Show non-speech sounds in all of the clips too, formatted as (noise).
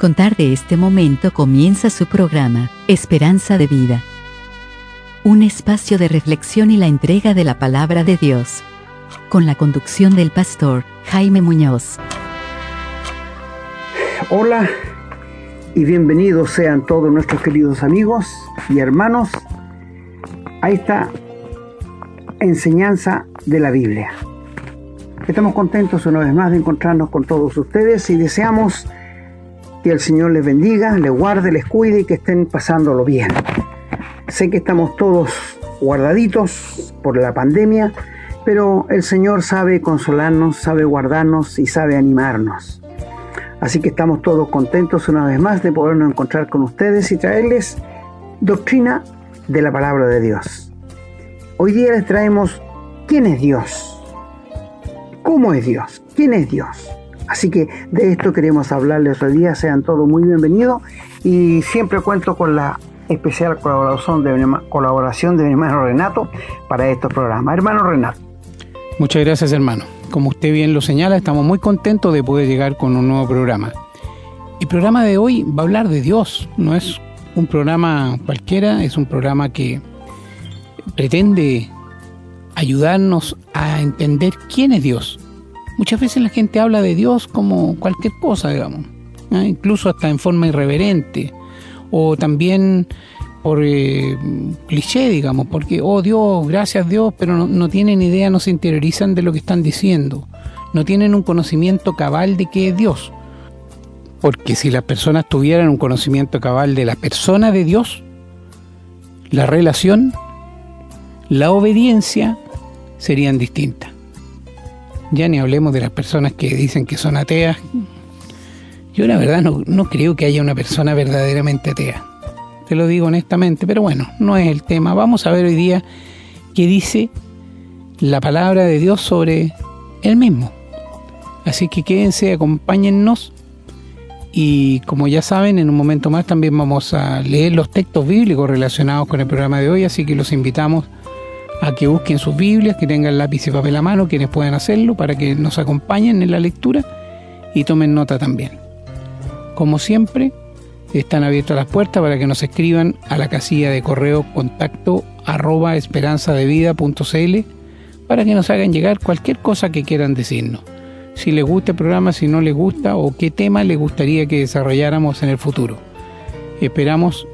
contar de este momento comienza su programa, Esperanza de Vida. Un espacio de reflexión y la entrega de la palabra de Dios. Con la conducción del pastor Jaime Muñoz. Hola y bienvenidos sean todos nuestros queridos amigos y hermanos a esta enseñanza de la Biblia. Estamos contentos una vez más de encontrarnos con todos ustedes y deseamos que el Señor les bendiga, les guarde, les cuide y que estén pasándolo bien. Sé que estamos todos guardaditos por la pandemia, pero el Señor sabe consolarnos, sabe guardarnos y sabe animarnos. Así que estamos todos contentos una vez más de podernos encontrar con ustedes y traerles doctrina de la palabra de Dios. Hoy día les traemos quién es Dios, cómo es Dios, quién es Dios. Así que de esto queremos hablarles hoy día. Sean todos muy bienvenidos y siempre cuento con la especial colaboración de, mi, colaboración de hermano Renato para estos programas. Hermano Renato. Muchas gracias hermano. Como usted bien lo señala, estamos muy contentos de poder llegar con un nuevo programa. El programa de hoy va a hablar de Dios, no es un programa cualquiera, es un programa que pretende ayudarnos a entender quién es Dios, Muchas veces la gente habla de Dios como cualquier cosa, digamos, incluso hasta en forma irreverente, o también por eh, cliché, digamos, porque, oh Dios, gracias Dios, pero no, no, tienen idea, no se interiorizan de lo que están diciendo, no tienen un conocimiento cabal de qué es Dios. Porque si las personas tuvieran un conocimiento cabal de la persona de Dios, la relación, la obediencia serían distintas. Ya ni hablemos de las personas que dicen que son ateas. Yo la verdad no, creo que haya una persona verdaderamente atea. Te lo digo honestamente, pero bueno, no es el tema. Vamos a ver hoy día qué dice la palabra de Dios sobre él mismo. Así que quédense, acompáñennos y como ya saben, en un momento más también vamos a leer los textos bíblicos relacionados con el programa de hoy, así que los invitamos que busquen sus Biblias, que tengan lápiz y papel a mano, quienes puedan hacerlo, para que nos acompañen en la lectura y tomen nota también. Como siempre, están abiertas las puertas para que nos escriban a la casilla de correo contacto arroba esperanzadevida.cl para que nos hagan llegar cualquier cosa que quieran decirnos. Si les gusta el programa, si no les gusta o qué tema les gustaría que desarrolláramos en el futuro. Esperamos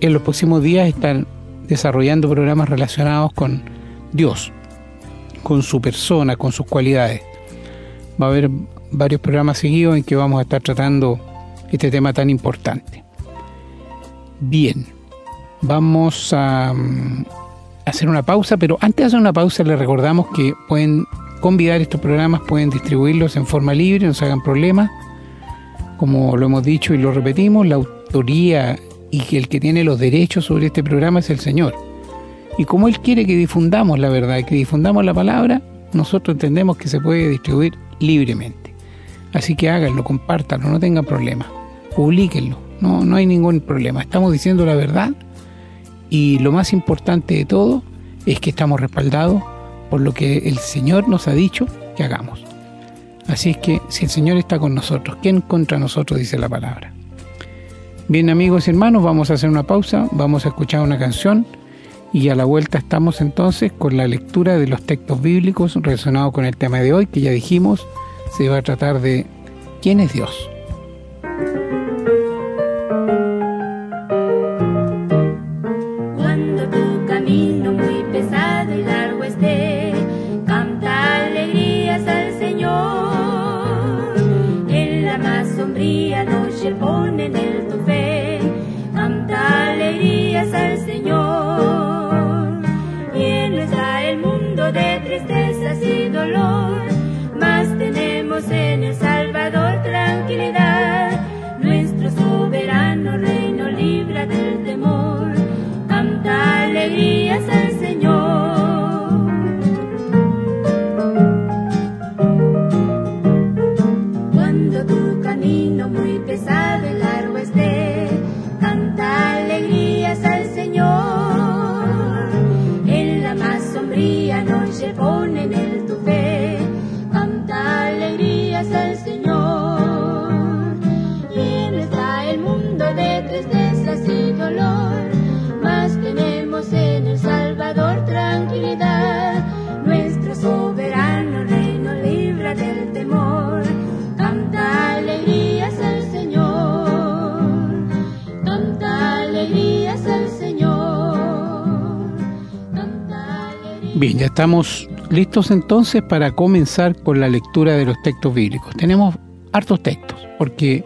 en los próximos días estar desarrollando programas relacionados con Dios, con su persona, con sus cualidades. Va a haber varios programas seguidos en que vamos a estar tratando este tema tan importante. Bien, vamos a, mm, hacer una pausa, pero antes de hacer una pausa les recordamos que pueden convidar estos programas, pueden distribuirlos en forma libre, no se hagan problemas. Como lo hemos dicho y lo repetimos, la autoría y que el que tiene los derechos sobre este programa es el Señor. Y como Él quiere que difundamos la verdad, que difundamos la palabra, nosotros entendemos que se puede distribuir libremente. Así que háganlo, compártanlo, no tengan problema. Publíquenlo, no, no hay ningún problema. Estamos diciendo la verdad y lo más importante de todo es que estamos respaldados por lo que el Señor nos ha dicho que hagamos. Así es que si el Señor está con nosotros, ¿quién contra nosotros dice la palabra? Bien amigos y hermanos, vamos a hacer una pausa, vamos a escuchar una canción y a la vuelta estamos entonces con la lectura de los textos bíblicos relacionados con el tema de hoy que ya dijimos, se va a tratar de ¿quién es Dios? Noche pone Bien, ya estamos listos entonces para comenzar con la lectura de los textos bíblicos. Tenemos hartos textos, porque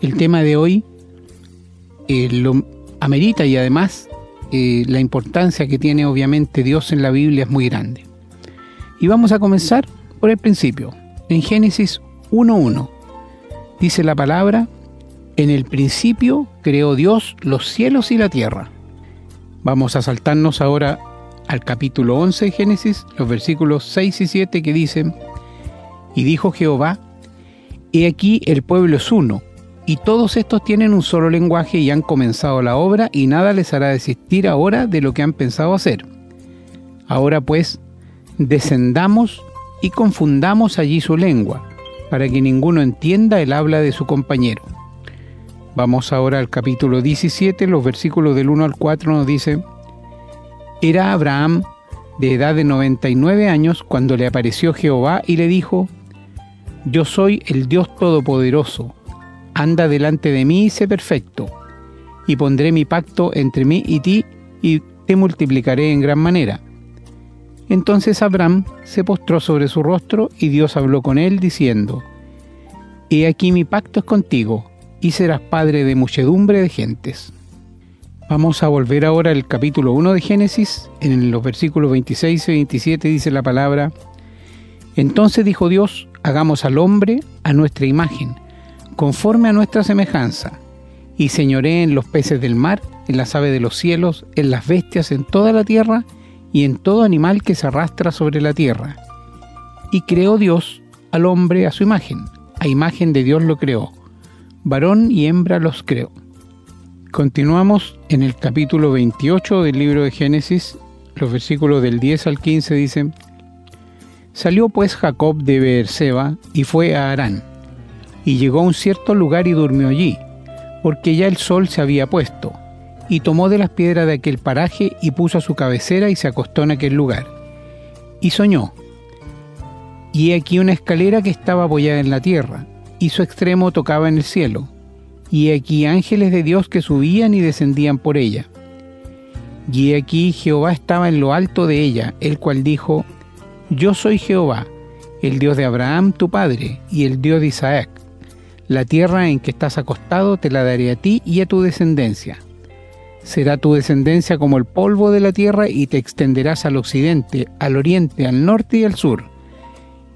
el tema de hoy eh, lo amerita y además eh, la importancia que tiene obviamente Dios en la Biblia es muy grande. Y vamos a comenzar por el principio. En Génesis 1.1 dice la palabra, en el principio creó Dios los cielos y la tierra. Vamos a saltarnos ahora al capítulo 11 de Génesis, los versículos 6 y 7 que dicen, y dijo Jehová, He aquí el pueblo es uno, y todos estos tienen un solo lenguaje y han comenzado la obra, y nada les hará desistir ahora de lo que han pensado hacer. Ahora pues, descendamos y confundamos allí su lengua, para que ninguno entienda el habla de su compañero. Vamos ahora al capítulo 17, los versículos del 1 al 4 nos dice, era Abraham de edad de 99 años cuando le apareció Jehová y le dijo, Yo soy el Dios Todopoderoso, anda delante de mí y sé perfecto, y pondré mi pacto entre mí y ti y te multiplicaré en gran manera. Entonces Abraham se postró sobre su rostro y Dios habló con él diciendo, He aquí mi pacto es contigo, y serás padre de muchedumbre de gentes. Vamos a volver ahora al capítulo 1 de Génesis, en los versículos 26 y 27 dice la palabra, Entonces dijo Dios, hagamos al hombre a nuestra imagen, conforme a nuestra semejanza, y señoré en los peces del mar, en las aves de los cielos, en las bestias, en toda la tierra, y en todo animal que se arrastra sobre la tierra. Y creó Dios al hombre a su imagen, a imagen de Dios lo creó, varón y hembra los creó. Continuamos en el capítulo 28 del libro de Génesis, los versículos del 10 al 15 dicen, Salió pues Jacob de Beerseba y fue a Harán, y llegó a un cierto lugar y durmió allí, porque ya el sol se había puesto, y tomó de las piedras de aquel paraje y puso a su cabecera y se acostó en aquel lugar. Y soñó, y aquí una escalera que estaba apoyada en la tierra, y su extremo tocaba en el cielo y aquí ángeles de Dios que subían y descendían por ella. Y aquí Jehová estaba en lo alto de ella, el cual dijo, Yo soy Jehová, el Dios de Abraham tu padre, y el Dios de Isaac. La tierra en que estás acostado te la daré a ti y a tu descendencia. Será tu descendencia como el polvo de la tierra y te extenderás al occidente, al oriente, al norte y al sur.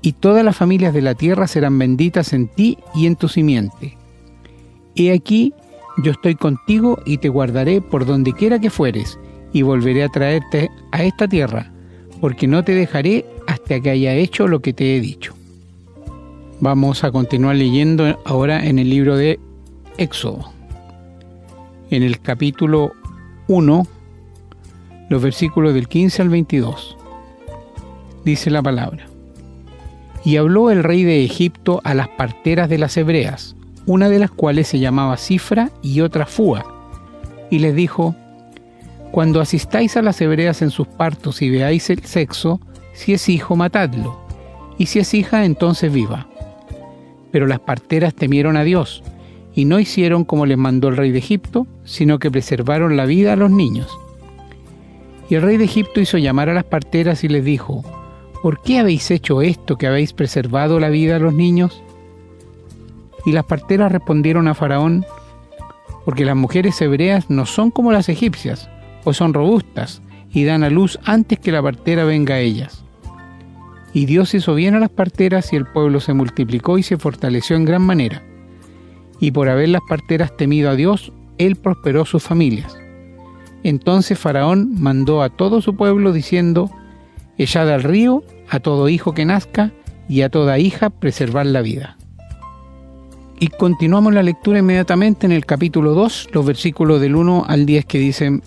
Y todas las familias de la tierra serán benditas en ti y en tu simiente He aquí, yo estoy contigo y te guardaré por donde quiera que fueres, y volveré a traerte a esta tierra, porque no te dejaré hasta que haya hecho lo que te he dicho. Vamos a continuar leyendo ahora en el libro de Éxodo. En el capítulo 1, los versículos del 15 al 22. Dice la palabra. Y habló el rey de Egipto a las parteras de las hebreas, una de las cuales se llamaba Cifra y otra Fua, y les dijo, Cuando asistáis a las hebreas en sus partos y veáis el sexo, si es hijo, matadlo, y si es hija, entonces viva. Pero las parteras temieron a Dios, y no hicieron como les mandó el rey de Egipto, sino que preservaron la vida a los niños. Y el rey de Egipto hizo llamar a las parteras y les dijo, ¿Por qué habéis hecho esto que habéis preservado la vida a los niños? Y las parteras respondieron a Faraón, porque las mujeres hebreas no son como las egipcias, pues son robustas y dan a luz antes que la partera venga a ellas. Y Dios hizo bien a las parteras y el pueblo se multiplicó y se fortaleció en gran manera. Y por haber las parteras temido a Dios, Él prosperó sus familias. Entonces Faraón mandó a todo su pueblo diciendo, Echad al río a todo hijo que nazca y a toda hija preservar la vida. Y continuamos la lectura inmediatamente en el capítulo 2, los versículos del 1 al 10 que dicen,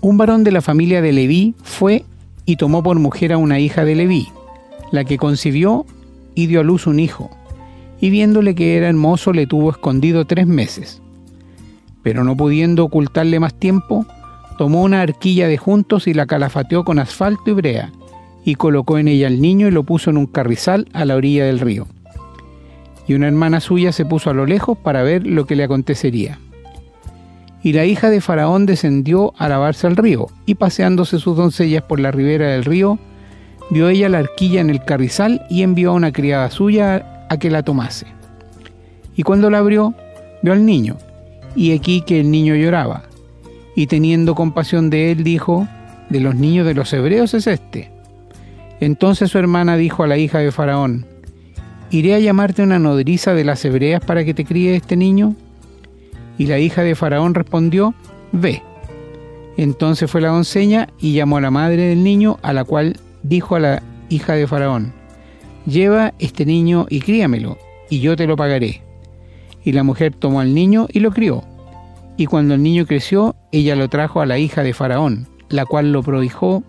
Un varón de la familia de Leví fue y tomó por mujer a una hija de Leví, la que concibió y dio a luz un hijo, y viéndole que era hermoso le tuvo escondido tres meses. Pero no pudiendo ocultarle más tiempo, tomó una arquilla de juntos y la calafateó con asfalto y brea, y colocó en ella al niño y lo puso en un carrizal a la orilla del río y una hermana suya se puso a lo lejos para ver lo que le acontecería. Y la hija de Faraón descendió a lavarse al río, y paseándose sus doncellas por la ribera del río, vio ella la arquilla en el carrizal y envió a una criada suya a que la tomase. Y cuando la abrió, vio al niño, y aquí que el niño lloraba. Y teniendo compasión de él, dijo, de los niños de los hebreos es este. Entonces su hermana dijo a la hija de Faraón, ¿iré a llamarte una nodriza de las hebreas para que te críe este niño? Y la hija de Faraón respondió, Ve. Entonces fue la doncella y llamó a la madre del niño, a la cual dijo a la hija de Faraón, Lleva este niño y críamelo, y yo te lo pagaré. Y la mujer tomó al niño y lo crió. Y cuando el niño creció, ella lo trajo a la hija de Faraón, la cual lo prohijó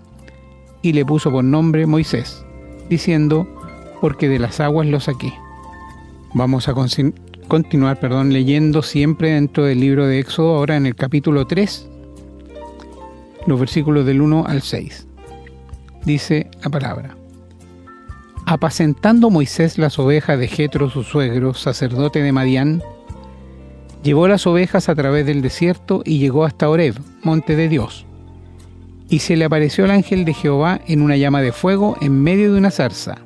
y le puso por nombre Moisés, diciendo, porque de las aguas lo saqué. Vamos a continuar perdón, leyendo siempre dentro del libro de Éxodo, ahora en el capítulo 3, los versículos del 1 al 6. Dice la palabra. Apacentando Moisés las ovejas de Jetro su suegro, sacerdote de Madián, llevó las ovejas a través del desierto y llegó hasta Oreb, monte de Dios y se le apareció el ángel de Jehová en una llama de fuego en medio de una zarza.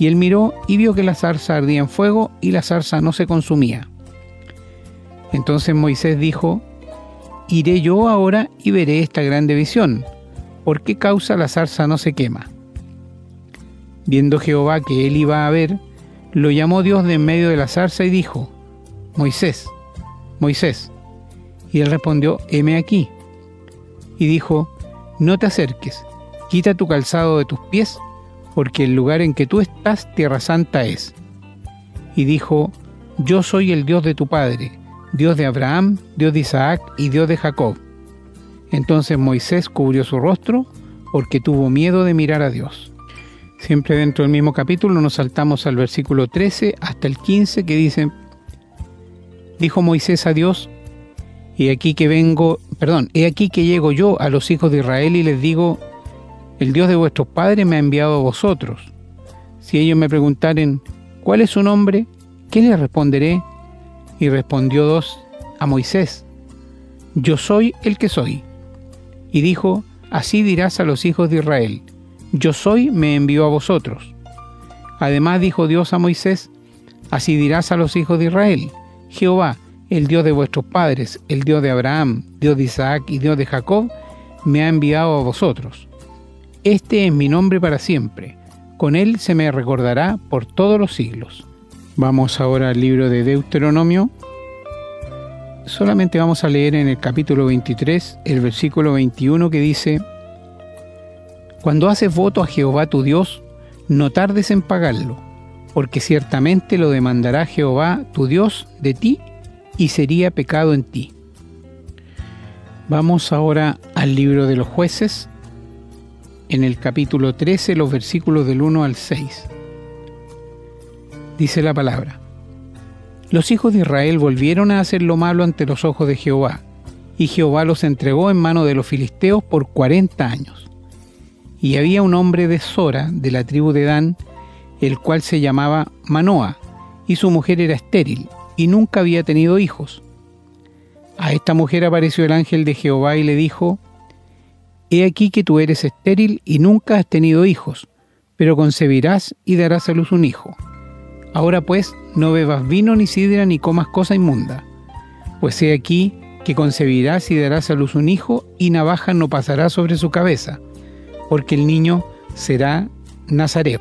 Y él miró y vio que la zarza ardía en fuego y la zarza no se consumía. Entonces Moisés dijo, Iré yo ahora y veré esta grande visión. ¿Por qué causa la zarza no se quema? Viendo Jehová que él iba a ver, lo llamó Dios de en medio de la zarza y dijo, Moisés, Moisés. Y él respondió, heme aquí. Y dijo, no te acerques, quita tu calzado de tus pies, porque el lugar en que tú estás, tierra santa es. Y dijo, Yo soy el Dios de tu padre, Dios de Abraham, Dios de Isaac y Dios de Jacob. Entonces Moisés cubrió su rostro, porque tuvo miedo de mirar a Dios. Siempre dentro del mismo capítulo nos saltamos al versículo 13 hasta el 15 que dice, Dijo Moisés a Dios, y aquí que vengo, perdón, he aquí que llego yo a los hijos de Israel y les digo, el Dios de vuestros padres me ha enviado a vosotros. Si ellos me preguntaren, ¿cuál es su nombre? ¿Qué les responderé? Y respondió dos a Moisés, yo soy el que soy. Y dijo, así dirás a los hijos de Israel, yo soy me envió a vosotros. Además dijo Dios a Moisés, así dirás a los hijos de Israel, Jehová, el Dios de vuestros padres, el Dios de Abraham, Dios de Isaac y Dios de Jacob, me ha enviado a vosotros. Este es mi nombre para siempre. Con él se me recordará por todos los siglos. Vamos ahora al libro de Deuteronomio. Solamente vamos a leer en el capítulo 23 el versículo 21 que dice, Cuando haces voto a Jehová tu Dios, no tardes en pagarlo, porque ciertamente lo demandará Jehová tu Dios de ti y sería pecado en ti. Vamos ahora al libro de los jueces, en el capítulo 13, los versículos del 1 al 6. Dice la palabra, Los hijos de Israel volvieron a hacer lo malo ante los ojos de Jehová, y Jehová los entregó en mano de los filisteos por cuarenta años. Y había un hombre de Sora, de la tribu de Dan, el cual se llamaba Manoa, y su mujer era estéril, y nunca había tenido hijos. A esta mujer apareció el ángel de Jehová y le dijo, He aquí que tú eres estéril y nunca has tenido hijos, pero concebirás y darás a luz un hijo. Ahora pues, no bebas vino ni sidra ni comas cosa inmunda, pues he aquí que concebirás y darás a luz un hijo, y navaja no pasará sobre su cabeza, porque el niño será Nazareo.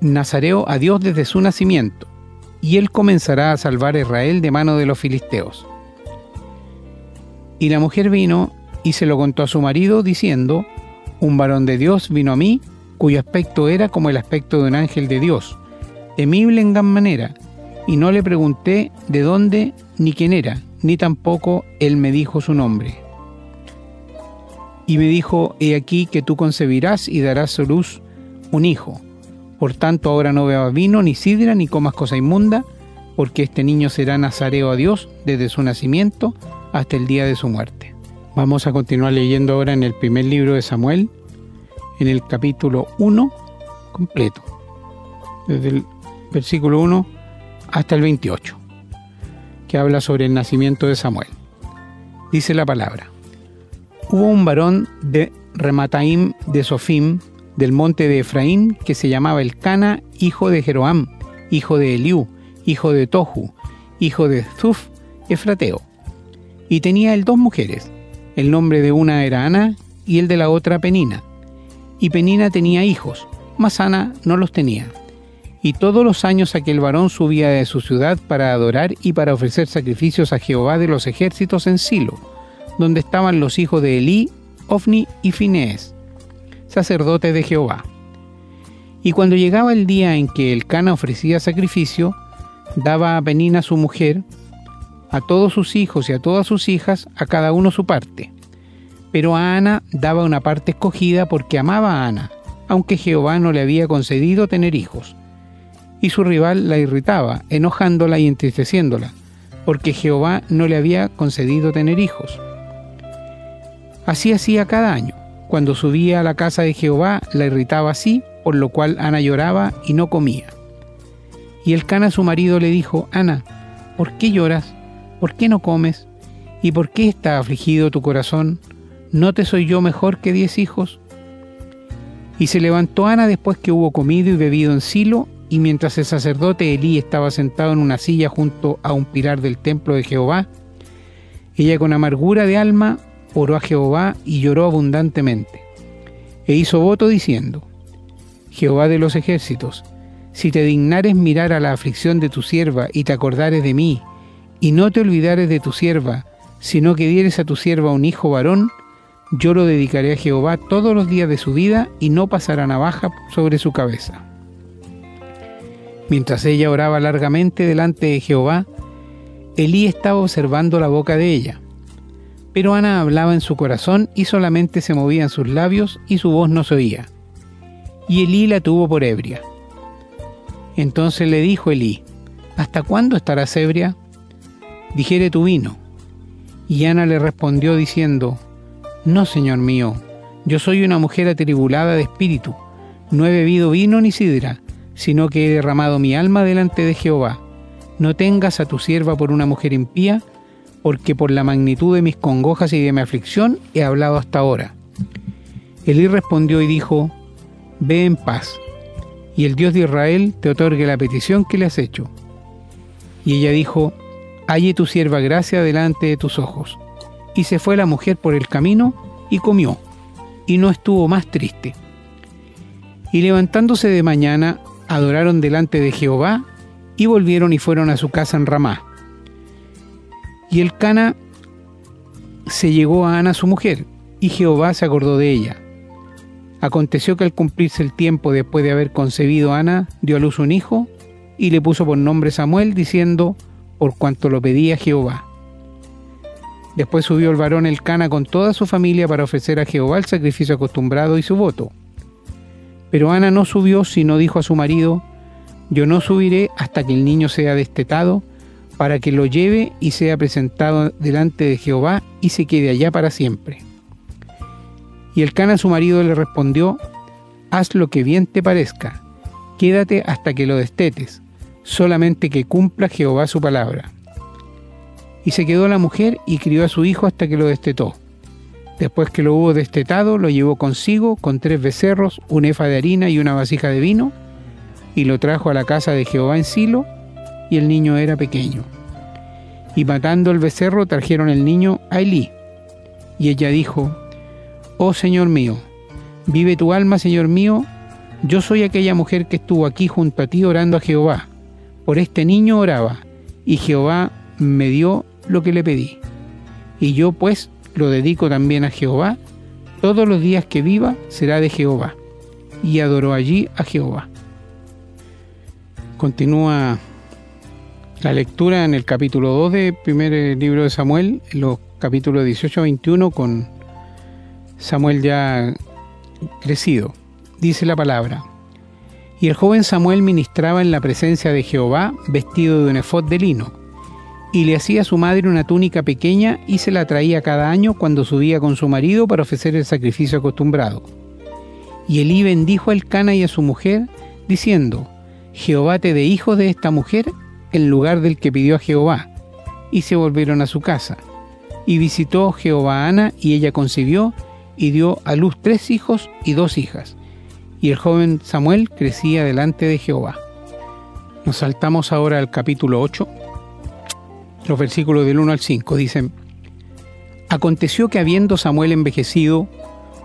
Nazareo a Dios desde su nacimiento, y él comenzará a salvar a Israel de mano de los filisteos. Y la mujer vino y se lo contó a su marido, diciendo, Un varón de Dios vino a mí, cuyo aspecto era como el aspecto de un ángel de Dios, temible en gran manera, y no le pregunté de dónde ni quién era, ni tampoco él me dijo su nombre. Y me dijo, He aquí que tú concebirás y darás a luz un hijo por tanto, ahora no bebas vino, ni sidra, ni comas cosa inmunda, porque este niño será nazareo a Dios desde su nacimiento hasta el día de su muerte. Vamos a continuar leyendo ahora en el primer libro de Samuel, en el capítulo 1 completo, desde el versículo 1 hasta el 28, que habla sobre el nacimiento de Samuel. Dice la palabra. Hubo un varón de Remataim de Sofim, del monte de Efraín, que se llamaba Elcana, hijo de Jeroam, hijo de Eliú, hijo de Tohu, hijo de Zuf, Efrateo. Y tenía él dos mujeres. El nombre de una era Ana y el de la otra Penina. Y Penina tenía hijos, mas Ana no los tenía. Y todos los años aquel varón subía de su ciudad para adorar y para ofrecer sacrificios a Jehová de los ejércitos en Silo, donde estaban los hijos de Elí, Ofni y Finees, sacerdotes de Jehová. Y cuando llegaba el día en que el Cana ofrecía sacrificio, daba a Penina su mujer, a todos sus hijos y a todas sus hijas, a cada uno su parte. Pero a Ana daba una parte escogida porque amaba a Ana, aunque Jehová no le había concedido tener hijos y su rival la irritaba, enojándola y entristeciéndola, porque Jehová no le había concedido tener hijos. Así hacía cada año. Cuando subía a la casa de Jehová, la irritaba así, por lo cual Ana lloraba y no comía. Y el Cana su marido le dijo, Ana, ¿por qué lloras? ¿Por qué no comes? ¿Y por qué está afligido tu corazón? ¿No te soy yo mejor que diez hijos? Y se levantó Ana después que hubo comido y bebido en Silo, y mientras el sacerdote Elí estaba sentado en una silla junto a un pilar del templo de Jehová, ella con amargura de alma oró a Jehová y lloró abundantemente. E hizo voto diciendo, Jehová de los ejércitos, si te dignares mirar a la aflicción de tu sierva y te acordares de mí, y no te olvidares de tu sierva, sino que dieres a tu sierva un hijo varón, yo lo dedicaré a Jehová todos los días de su vida y no pasará navaja sobre su cabeza. Mientras ella oraba largamente delante de Jehová, Elí estaba observando la boca de ella. Pero Ana hablaba en su corazón y solamente se movían sus labios y su voz no se oía. Y Elí la tuvo por ebria. Entonces le dijo Elí, ¿Hasta cuándo estarás ebria? Dijere tu vino. Y Ana le respondió diciendo, No, señor mío, yo soy una mujer atribulada de espíritu, no he bebido vino ni sidra, sino que he derramado mi alma delante de Jehová. No tengas a tu sierva por una mujer impía, porque por la magnitud de mis congojas y de mi aflicción he hablado hasta ahora. Elí respondió y dijo, Ve en paz, y el Dios de Israel te otorgue la petición que le has hecho. Y ella dijo, Halle tu sierva gracia delante de tus ojos. Y se fue la mujer por el camino y comió, y no estuvo más triste. Y levantándose de mañana, adoraron delante de Jehová y volvieron y fueron a su casa en Ramá. Y el Cana se llegó a Ana su mujer, y Jehová se acordó de ella. Aconteció que al cumplirse el tiempo después de haber concebido Ana, dio a luz un hijo, y le puso por nombre Samuel, diciendo, por cuanto lo pedía Jehová. Después subió el varón el Cana con toda su familia para ofrecer a Jehová el sacrificio acostumbrado y su voto. Pero Ana no subió, sino dijo a su marido, yo no subiré hasta que el niño sea destetado, para que lo lleve y sea presentado delante de Jehová y se quede allá para siempre. Y el Cana su marido le respondió, haz lo que bien te parezca, quédate hasta que lo destetes, solamente que cumpla Jehová su palabra. Y se quedó la mujer y crió a su hijo hasta que lo destetó. Después que lo hubo destetado, lo llevó consigo con tres becerros, un efa de harina y una vasija de vino, y lo trajo a la casa de Jehová en Silo, y el niño era pequeño. Y matando el becerro, trajeron el niño a Elí. Y ella dijo, Oh Señor mío, vive tu alma, Señor mío, yo soy aquella mujer que estuvo aquí junto a ti orando a Jehová. Por este niño oraba, y Jehová me dio lo que le pedí. Y yo pues lo dedico también a Jehová, todos los días que viva será de Jehová. Y adoró allí a Jehová. Continúa la lectura en el capítulo 2 del primer libro de Samuel, en los capítulos 18 a 21, con Samuel ya crecido. Dice la palabra. Y el joven Samuel ministraba en la presencia de Jehová, vestido de un efod de lino y le hacía a su madre una túnica pequeña y se la traía cada año cuando subía con su marido para ofrecer el sacrificio acostumbrado. Y Elí bendijo al Cana y a su mujer, diciendo, Jehová te dé hijos de esta mujer en lugar del que pidió a Jehová. Y se volvieron a su casa. Y visitó Jehová Ana, y ella concibió, y dio a luz tres hijos y dos hijas. Y el joven Samuel crecía delante de Jehová. Nos saltamos ahora al capítulo 8, los versículos del 1 al 5. Dicen, Aconteció que habiendo Samuel envejecido,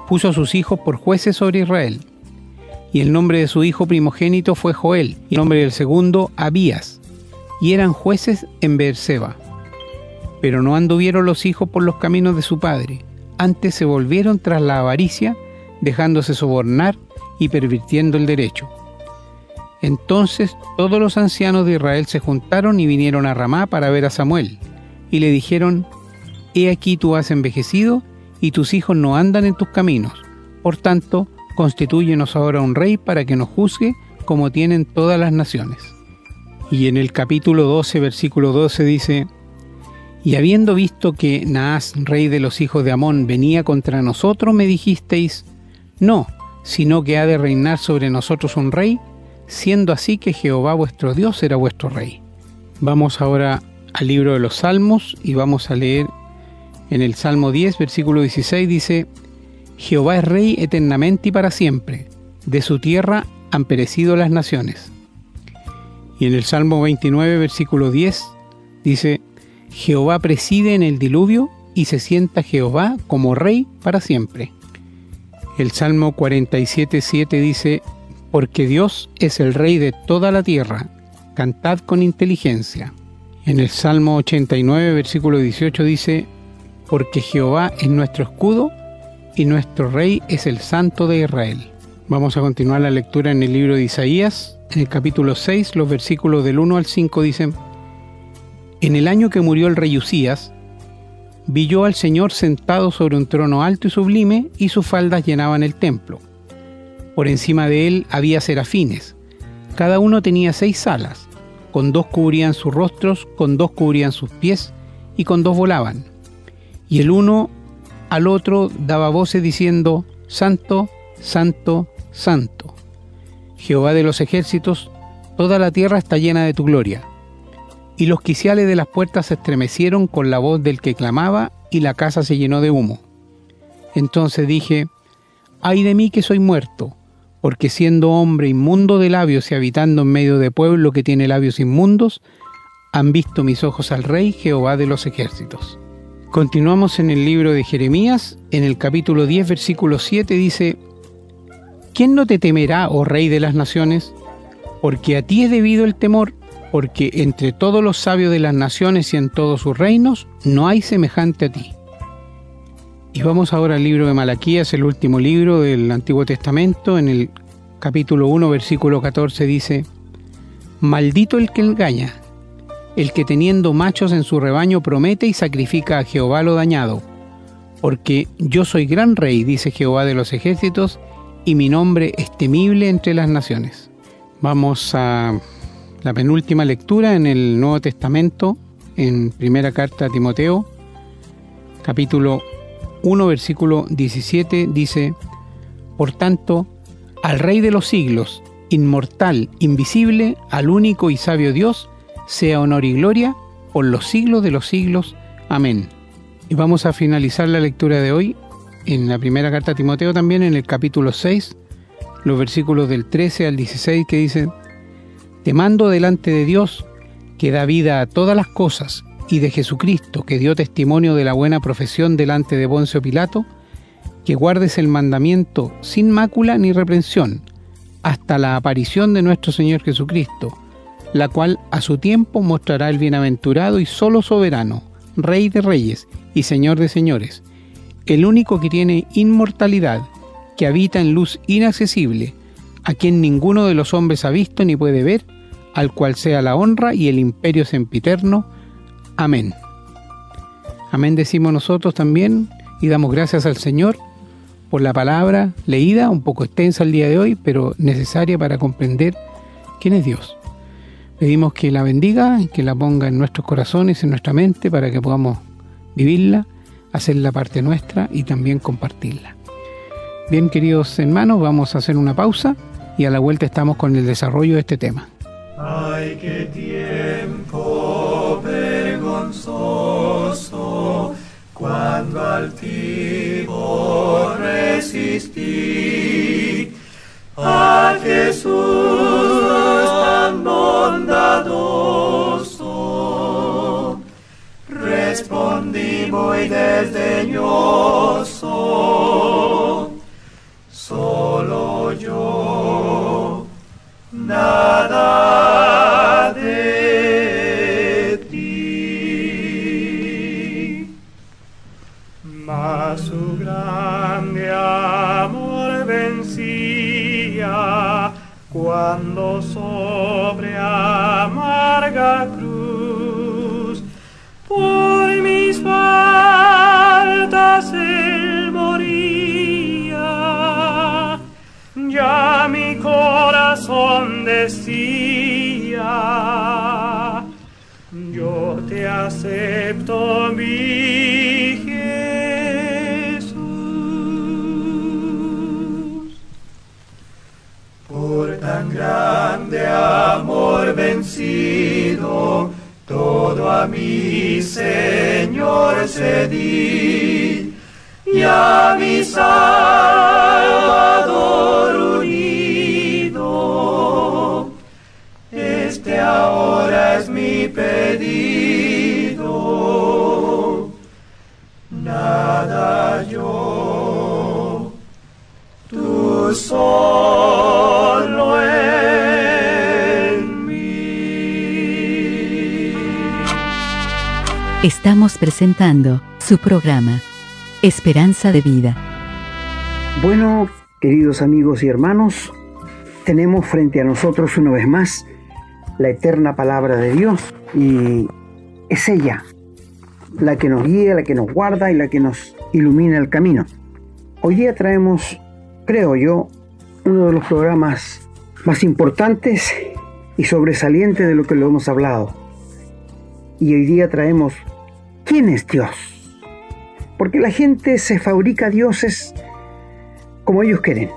puso a sus hijos por jueces sobre Israel. Y el nombre de su hijo primogénito fue Joel, y el nombre del segundo Abías, y eran jueces en Beerseba. Pero no anduvieron los hijos por los caminos de su padre, antes se volvieron tras la avaricia, dejándose sobornar y pervirtiendo el derecho. Entonces todos los ancianos de Israel se juntaron y vinieron a Ramá para ver a Samuel, y le dijeron, He aquí tú has envejecido, y tus hijos no andan en tus caminos. Por tanto, constitúyenos ahora un rey para que nos juzgue como tienen todas las naciones. Y en el capítulo 12, versículo 12 dice, Y habiendo visto que Naas, rey de los hijos de Amón, venía contra nosotros, me dijisteis, No, sino que ha de reinar sobre nosotros un rey, siendo así que Jehová vuestro Dios será vuestro rey. Vamos ahora al libro de los Salmos y vamos a leer en el Salmo 10, versículo 16, dice, Jehová es rey eternamente y para siempre, de su tierra han perecido las naciones. Y en el Salmo 29, versículo 10, dice, Jehová preside en el diluvio y se sienta Jehová como rey para siempre. El Salmo 47, 7 dice, porque Dios es el rey de toda la tierra, cantad con inteligencia. En el Salmo 89, versículo 18 dice, porque Jehová es nuestro escudo y nuestro rey es el santo de Israel. Vamos a continuar la lectura en el libro de Isaías, en el capítulo 6, los versículos del 1 al 5 dicen, En el año que murió el rey Usías, vi al Señor sentado sobre un trono alto y sublime, y sus faldas llenaban el templo. Por encima de él había serafines, cada uno tenía seis alas, con dos cubrían sus rostros, con dos cubrían sus pies, y con dos volaban y el uno al otro daba voces diciendo, Santo, Santo, Santo. Jehová de los ejércitos, toda la tierra está llena de tu gloria. Y los quiciales de las puertas se estremecieron con la voz del que clamaba, y la casa se llenó de humo. Entonces dije, ay de mí que soy muerto, porque siendo hombre inmundo de labios y habitando en medio de pueblo que tiene labios inmundos, han visto mis ojos al Rey Jehová de los ejércitos. Continuamos en el libro de Jeremías, en el capítulo 10, versículo 7 dice, ¿quién no te temerá, oh Rey de las naciones? Porque a ti es debido el temor, porque entre todos los sabios de las naciones y en todos sus reinos no hay semejante a ti. Y vamos ahora al libro de Malaquías, el último libro del Antiguo Testamento, en el capítulo 1, versículo 14 dice, Maldito el que engaña, el que teniendo machos en su rebaño promete y sacrifica a Jehová lo dañado. Porque yo soy gran rey, dice Jehová de los ejércitos, y mi nombre es temible entre las naciones. Vamos a la penúltima lectura en el Nuevo Testamento, en primera carta a Timoteo, capítulo 1, versículo 17, dice, Por tanto, al Rey de los siglos, inmortal, invisible, al único y sabio Dios, sea honor y gloria por los siglos de los siglos. Amén. Y vamos a finalizar la lectura de hoy en la primera carta a Timoteo también, en el capítulo 6, los versículos del 13 al 16 que dicen, Te mando delante de Dios, que da vida a todas las cosas, y de Jesucristo, que dio testimonio de la buena profesión delante de Poncio Pilato, que guardes el mandamiento sin mácula ni reprensión, hasta la aparición de nuestro Señor Jesucristo, la cual a su tiempo mostrará el bienaventurado y solo soberano, Rey de reyes y Señor de señores, el único que tiene inmortalidad, que habita en luz inaccesible, a quien ninguno de los hombres ha visto ni puede ver, al cual sea la honra y el imperio sempiterno. Amén. Amén decimos nosotros también y damos gracias al Señor por la palabra leída, un poco extensa el día de hoy, pero necesaria para comprender quién es Dios. Pedimos que la bendiga, que la ponga en nuestros corazones, en nuestra mente, para que podamos vivirla, hacerla parte nuestra y también compartirla. Bien, queridos hermanos, vamos a hacer una pausa y a la vuelta estamos con el desarrollo de este tema. Ay, qué tiempo vergonzoso cuando altivo resistí. A Jesús tan bondadoso, respondí muy desdeñoso, solo yo, nada de ti. Mas su grande amor vencía cuando sobre amarga cruz por mis faltas Ya mi corazón decía, yo te acepto mi Jesús. Por tan grande amor vencido, todo a mi Señor cedí, y a mi Salvador unido. Este ahora es mi pedido, nada yo, tú solo en mí. Estamos presentando su programa, Esperanza de Vida. Bueno, queridos amigos y hermanos, tenemos frente a nosotros una vez más la eterna palabra de Dios y es ella la que nos guía, la que nos guarda y la que nos ilumina el camino. Hoy día traemos, creo yo, uno de los programas más importantes y sobresalientes de lo que lo hemos hablado. Y hoy día traemos, ¿quién es Dios? Porque la gente se fabrica dioses como ellos quieren,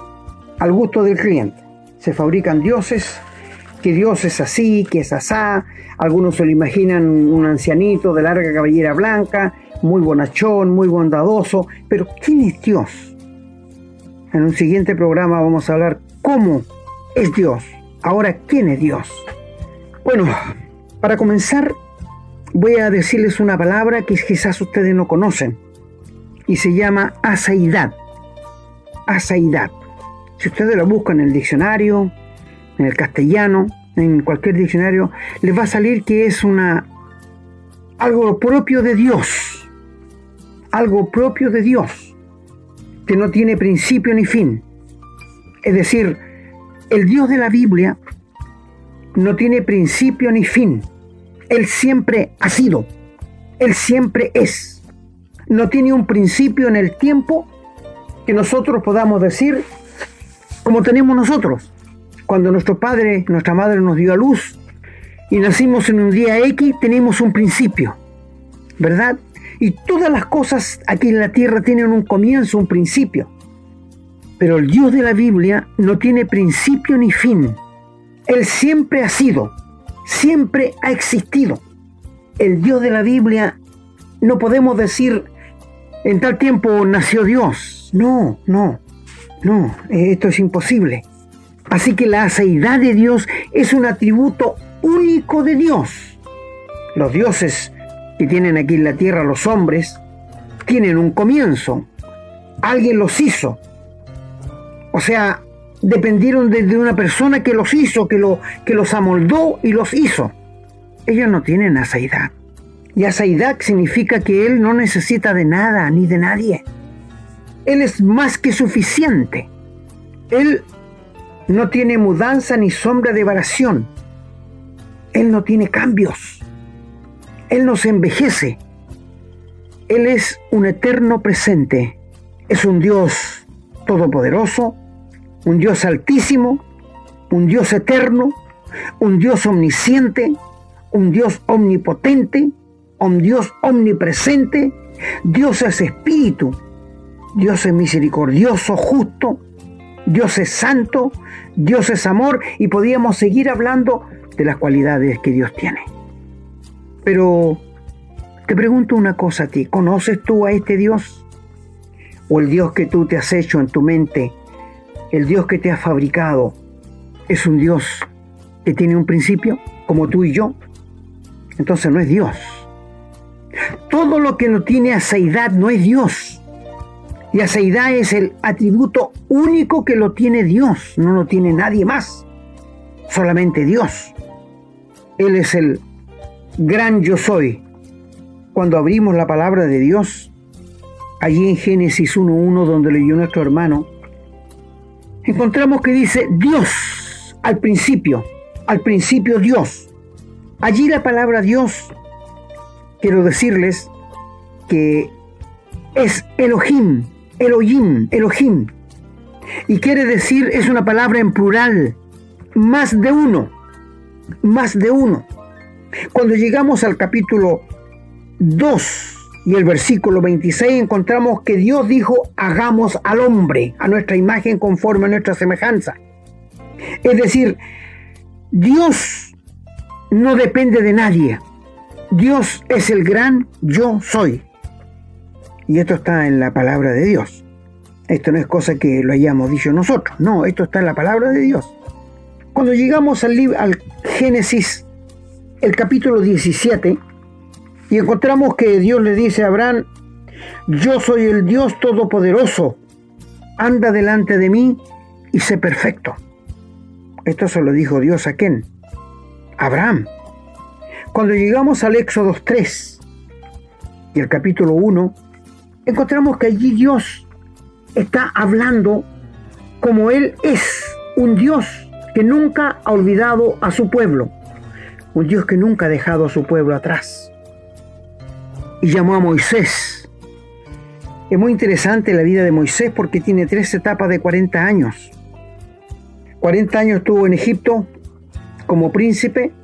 al gusto del cliente. Se fabrican dioses, que Dios es así, que es asá. Algunos se lo imaginan un ancianito de larga cabellera blanca, muy bonachón, muy bondadoso. Pero ¿quién es Dios? En un siguiente programa vamos a hablar cómo es Dios. Ahora, ¿quién es Dios? Bueno, para comenzar, voy a decirles una palabra que quizás ustedes no conocen y se llama asaidad. Asaidad. Si ustedes lo buscan en el diccionario, en el castellano, en cualquier diccionario, les va a salir que es una algo propio de Dios. Algo propio de Dios, que no tiene principio ni fin. Es decir, el Dios de la Biblia no tiene principio ni fin. Él siempre ha sido. Él siempre es. No tiene un principio en el tiempo que nosotros podamos decir como tenemos nosotros. Cuando nuestro padre, nuestra madre nos dio a luz y nacimos en un día X, tenemos un principio, ¿verdad? Y todas las cosas aquí en la tierra tienen un comienzo, un principio. Pero el Dios de la Biblia no tiene principio ni fin. Él siempre ha sido, siempre ha existido. El Dios de la Biblia no podemos decir en tal tiempo nació Dios. No, no, no, esto es imposible. Así que la aceidad de Dios es un atributo único de Dios. Los dioses que tienen aquí en la tierra los hombres tienen un comienzo. Alguien los hizo. O sea, dependieron de, una persona que los hizo, que, que los amoldó y los hizo. Ellos no tienen asaidad. Y asaidad significa que Él no necesita de nada ni de nadie. Él es más que suficiente. Él no tiene mudanza ni sombra de variación. Él no tiene cambios. Él no se envejece. Él es un eterno presente. Es un Dios todopoderoso, un Dios altísimo, un Dios eterno, un Dios omnisciente, un Dios omnipotente, Dios omnipresente. Dios es espíritu. Dios es misericordioso, justo. Dios es santo. Dios es amor. Y podíamos seguir hablando de las cualidades que Dios tiene. Pero Te pregunto una cosa a ti, ¿conoces tú a este Dios? ¿O el Dios que tú te has hecho en tu mente, el Dios que te ha fabricado, es un Dios que tiene un principio, como tú y yo? Entonces no es Dios. Todo lo que no tiene aceidad no es Dios. Y aceidad es el atributo único que lo tiene Dios, no lo tiene nadie más, solamente Dios. Él es el gran yo soy. Cuando abrimos la palabra de Dios, allí en Génesis 1.1, donde leyó nuestro hermano, encontramos que dice Dios al principio, al principio Dios. Allí la palabra Dios, quiero decirles que es Elohim, Elohim, Elohim. Y quiere decir, es una palabra en plural, más de uno, más de uno. Cuando llegamos al capítulo 2 y el versículo 26 encontramos que Dios dijo, hagamos al hombre a nuestra imagen conforme a nuestra semejanza. Es decir, Dios no depende de nadie. Dios es el gran yo soy. Y esto está en la palabra de Dios. Esto no es cosa que lo hayamos dicho nosotros. No, esto está en la palabra de Dios. Cuando llegamos al, al Génesis, el capítulo 17, y encontramos que Dios le dice a Abraham, yo soy el Dios Todopoderoso, anda delante de mí y sé perfecto. Esto se lo dijo Dios a quién? Abraham. Cuando llegamos al Éxodo 3 y el capítulo 1, encontramos que allí Dios está hablando como Él es, un Dios que nunca ha olvidado a su pueblo, un Dios que nunca ha dejado a su pueblo atrás. Y llamó a Moisés. Es muy interesante la vida de Moisés porque tiene tres etapas de 40 años. 40 años estuvo en Egipto como príncipe,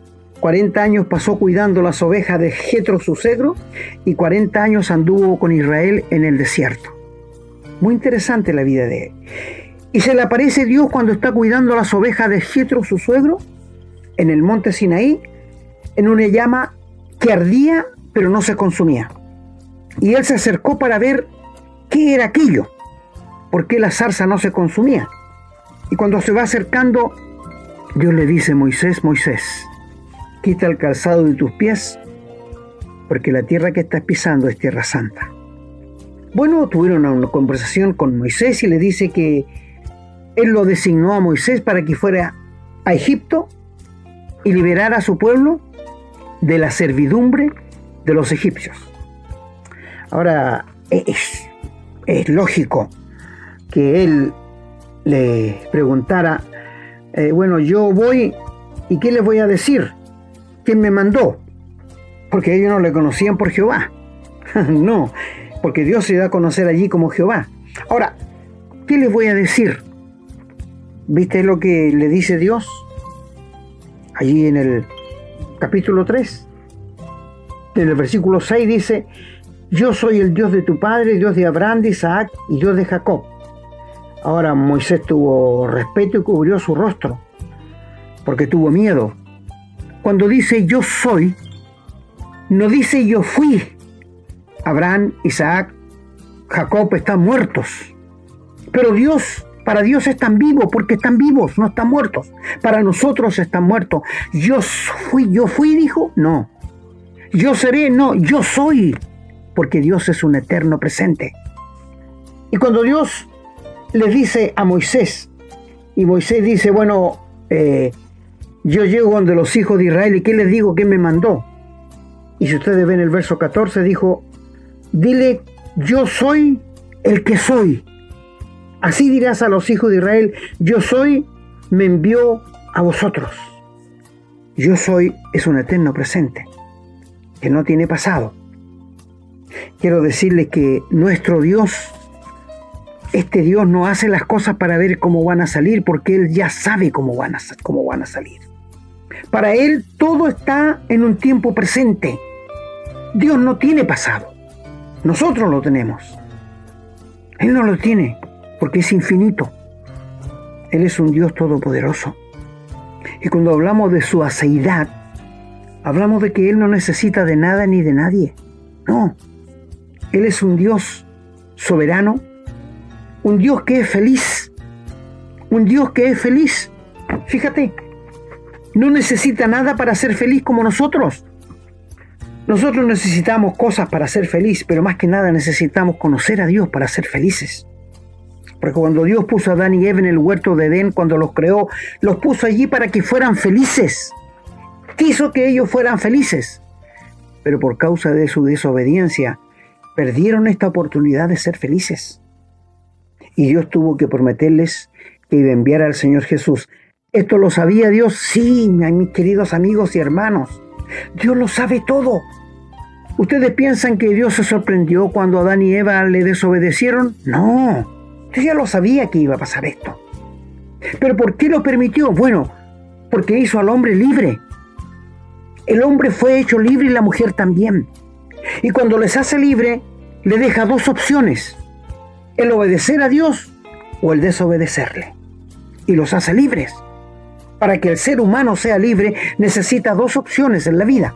40 años pasó cuidando las ovejas de Jetro su cegro y 40 años anduvo con Israel en el desierto. Muy interesante la vida de él. Y se le aparece Dios cuando está cuidando las ovejas de Jetro su suegro en el monte Sinaí en una llama que ardía pero no se consumía. Y él se acercó para ver qué era aquello, por qué la zarza no se consumía. Y cuando se va acercando, Dios le dice, Moisés, Moisés, quita el calzado de tus pies, porque la tierra que estás pisando es tierra santa. Bueno, tuvieron una conversación con Moisés y le dice que él lo designó a Moisés para que fuera a Egipto y liberara a su pueblo de la servidumbre de los egipcios. Ahora, es, es lógico que él le preguntara, eh, bueno, yo voy y ¿qué les voy a decir? ¿Quién me mandó? Porque ellos no le conocían por Jehová. (laughs) no, porque Dios se da a conocer allí como Jehová. Ahora, ¿qué les voy a decir? ¿Viste lo que le dice Dios? Allí en el capítulo 3, en el versículo 6 dice, yo soy el Dios de tu padre, Dios de Abraham, de Isaac y Dios de Jacob. Ahora Moisés tuvo respeto y cubrió su rostro, porque tuvo miedo. Cuando dice yo soy, no dice yo fui. Abraham, Isaac, Jacob están muertos. Pero Dios, para Dios están vivos, porque están vivos, no están muertos. Para nosotros están muertos. Yo fui, yo fui, dijo, no. Yo seré, no, yo soy, porque Dios es un eterno presente. Y cuando Dios le dice a Moisés, y Moisés dice, bueno, eh, yo llego donde los hijos de Israel y ¿qué les digo? ¿Qué me mandó? Y si ustedes ven el verso 14, dijo, dile, yo soy el que soy. Así dirás a los hijos de Israel, yo soy, me envió a vosotros. Yo soy es un eterno presente, que no tiene pasado. Quiero decirles que nuestro Dios este Dios no hace las cosas para ver cómo van a salir, porque Él ya sabe cómo van a, cómo van a salir. Para Él todo está en un tiempo presente. Dios no tiene pasado. Nosotros lo tenemos. Él no lo tiene, porque es infinito. Él es un Dios todopoderoso. Y cuando hablamos de su aceidad, hablamos de que Él no necesita de nada ni de nadie. No, Él es un Dios soberano, un Dios que es feliz, un Dios que es feliz. Fíjate, no necesita nada para ser feliz como nosotros. Nosotros necesitamos cosas para ser feliz, pero más que nada necesitamos conocer a Dios para ser felices. Porque cuando Dios puso a Adán y Eva en el huerto de Edén, cuando los creó, los puso allí para que fueran felices. Quiso que ellos fueran felices. Pero por causa de su desobediencia, perdieron esta oportunidad de ser felices. Y Dios tuvo que prometerles que iba a enviar al Señor Jesús. ¿Esto lo sabía Dios? Sí, mis queridos amigos y hermanos. Dios lo sabe todo. ¿Ustedes piensan que Dios se sorprendió cuando Adán y Eva le desobedecieron? No, Dios ya lo sabía que iba a pasar esto. ¿Pero por qué lo permitió? Bueno, porque hizo al hombre libre. El hombre fue hecho libre y la mujer también. Y cuando les hace libre, le deja dos opciones. El obedecer a Dios o el desobedecerle. Y los hace libres. Para que el ser humano sea libre necesita dos opciones en la vida.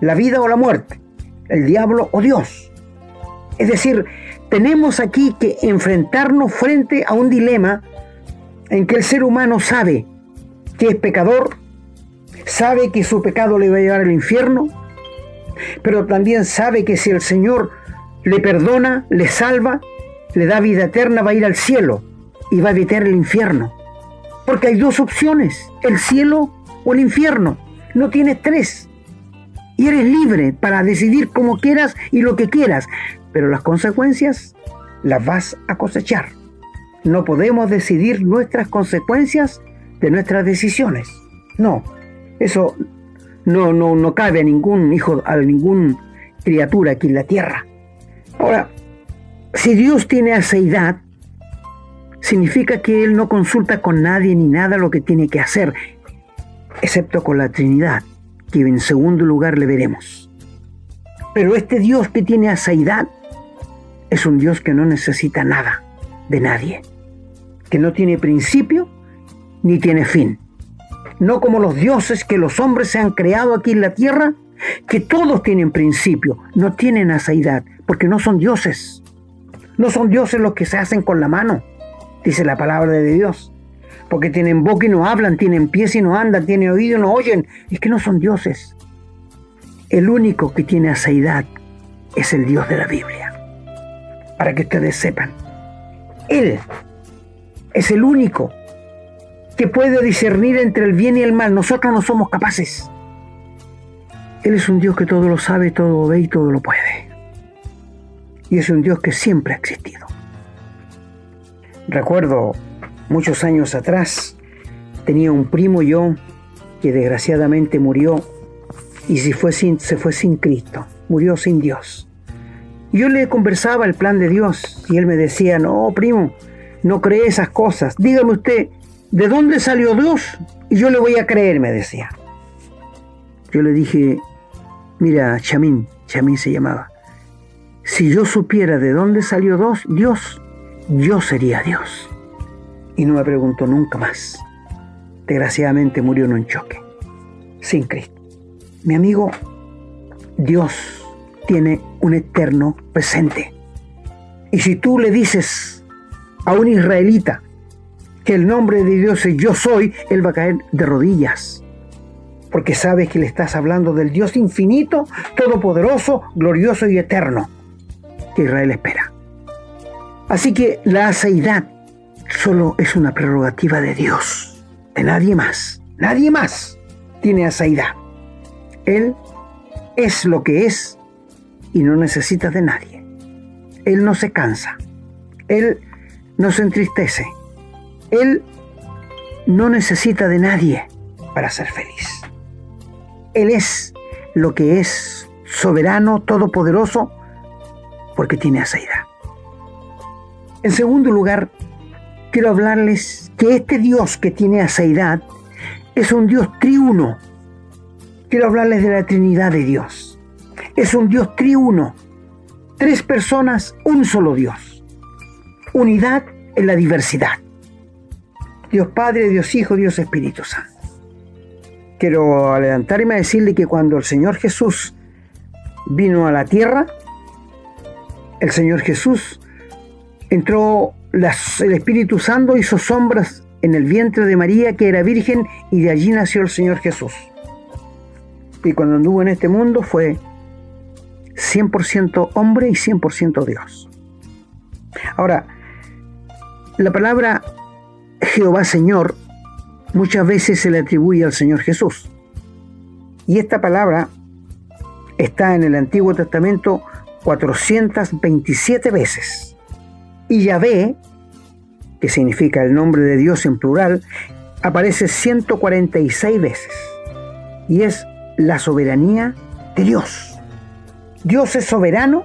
La vida o la muerte. El diablo o Dios. Es decir, tenemos aquí que enfrentarnos frente a un dilema en que el ser humano sabe que es pecador, sabe que su pecado le va a llevar al infierno, pero también sabe que si el Señor le perdona, le salva, le da vida eterna, va a ir al cielo y va a evitar el infierno. Porque hay dos opciones, el cielo o el infierno. No tienes tres. Y eres libre para decidir como quieras y lo que quieras pero las consecuencias las vas a cosechar. No podemos decidir nuestras consecuencias de nuestras decisiones. No, eso no, no, no cabe a ningún hijo, a ninguna criatura aquí en la tierra. Ahora, si Dios tiene aceidad, significa que Él no consulta con nadie ni nada lo que tiene que hacer, excepto con la Trinidad, que en segundo lugar le veremos. Pero este Dios que tiene aceidad es un Dios que no necesita nada de nadie, que no tiene principio ni tiene fin. No como los dioses que los hombres se han creado aquí en la tierra, que todos tienen principio, no tienen asaidad, porque no son dioses. No son dioses los que se hacen con la mano, dice la palabra de Dios. Porque tienen boca y no hablan, tienen pies y no andan, tienen oído y no oyen. Es que no son dioses. El único que tiene asaidad es el Dios de la Biblia para que ustedes sepan. Él es el único que puede discernir entre el bien y el mal. Nosotros no somos capaces. Él es un Dios que todo lo sabe, todo lo ve y todo lo puede. Y es un Dios que siempre ha existido. Recuerdo muchos años atrás, tenía un primo yo que desgraciadamente murió y se fue sin, se fue sin Cristo, murió sin Dios. Yo le conversaba el plan de Dios y él me decía, no, primo, no cree esas cosas. Dígame usted, ¿de dónde salió Dios? Y yo le voy a creer, me decía. Yo le dije, mira, Chamín, Chamín se llamaba, si yo supiera de dónde salió Dios, Dios, yo sería Dios. Y no me preguntó nunca más. Desgraciadamente murió en un choque, sin Cristo. Mi amigo, Dios tiene un eterno presente. Y si tú le dices a un israelita que el nombre de Dios es yo soy, él va a caer de rodillas. Porque sabes que le estás hablando del Dios infinito, todopoderoso, glorioso y eterno que Israel espera. Así que la aceidad solo es una prerrogativa de Dios, de nadie más. Nadie más tiene aceidad. Él es lo que es y no necesita de nadie. Él no se cansa. Él no se entristece. Él no necesita de nadie para ser feliz. Él es lo que es soberano, todopoderoso, porque tiene aceida. En segundo lugar, quiero hablarles que este Dios que tiene aceidad es un Dios triuno. Quiero hablarles de la Trinidad de Dios es un Dios triuno. Tres personas, un solo Dios. Unidad en la diversidad. Dios Padre, Dios Hijo, Dios Espíritu Santo. Quiero adelantarme a decirle que cuando el Señor Jesús vino a la tierra, el Señor Jesús entró, las- el Espíritu Santo hizo sombras en el vientre de María, que era virgen, y de allí nació el Señor Jesús. Y cuando anduvo en este mundo fue 100% hombre y 100% Dios. Ahora, la palabra Jehová Señor muchas veces se le atribuye al Señor Jesús. Y esta palabra está en el Antiguo Testamento 427 veces. Y Yahvé, que significa el nombre de Dios en plural, aparece 146 veces. Y es la soberanía de Dios. Dios es soberano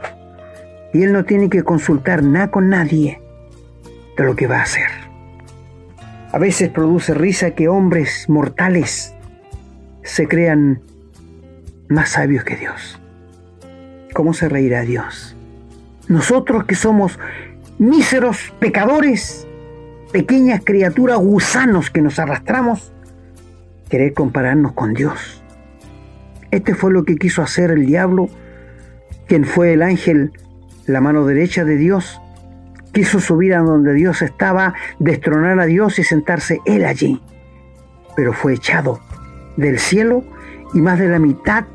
y Él no tiene que consultar nada con nadie de lo que va a hacer. A veces produce risa que hombres mortales se crean más sabios que Dios. ¿Cómo se reirá Dios? Nosotros que somos míseros pecadores, pequeñas criaturas gusanos que nos arrastramos, querer compararnos con Dios. Este fue lo que quiso hacer el diablo, quien fue el ángel, la mano derecha de Dios, quiso subir a donde Dios estaba, destronar a Dios y sentarse él allí. Pero fue echado del cielo y más de la mitad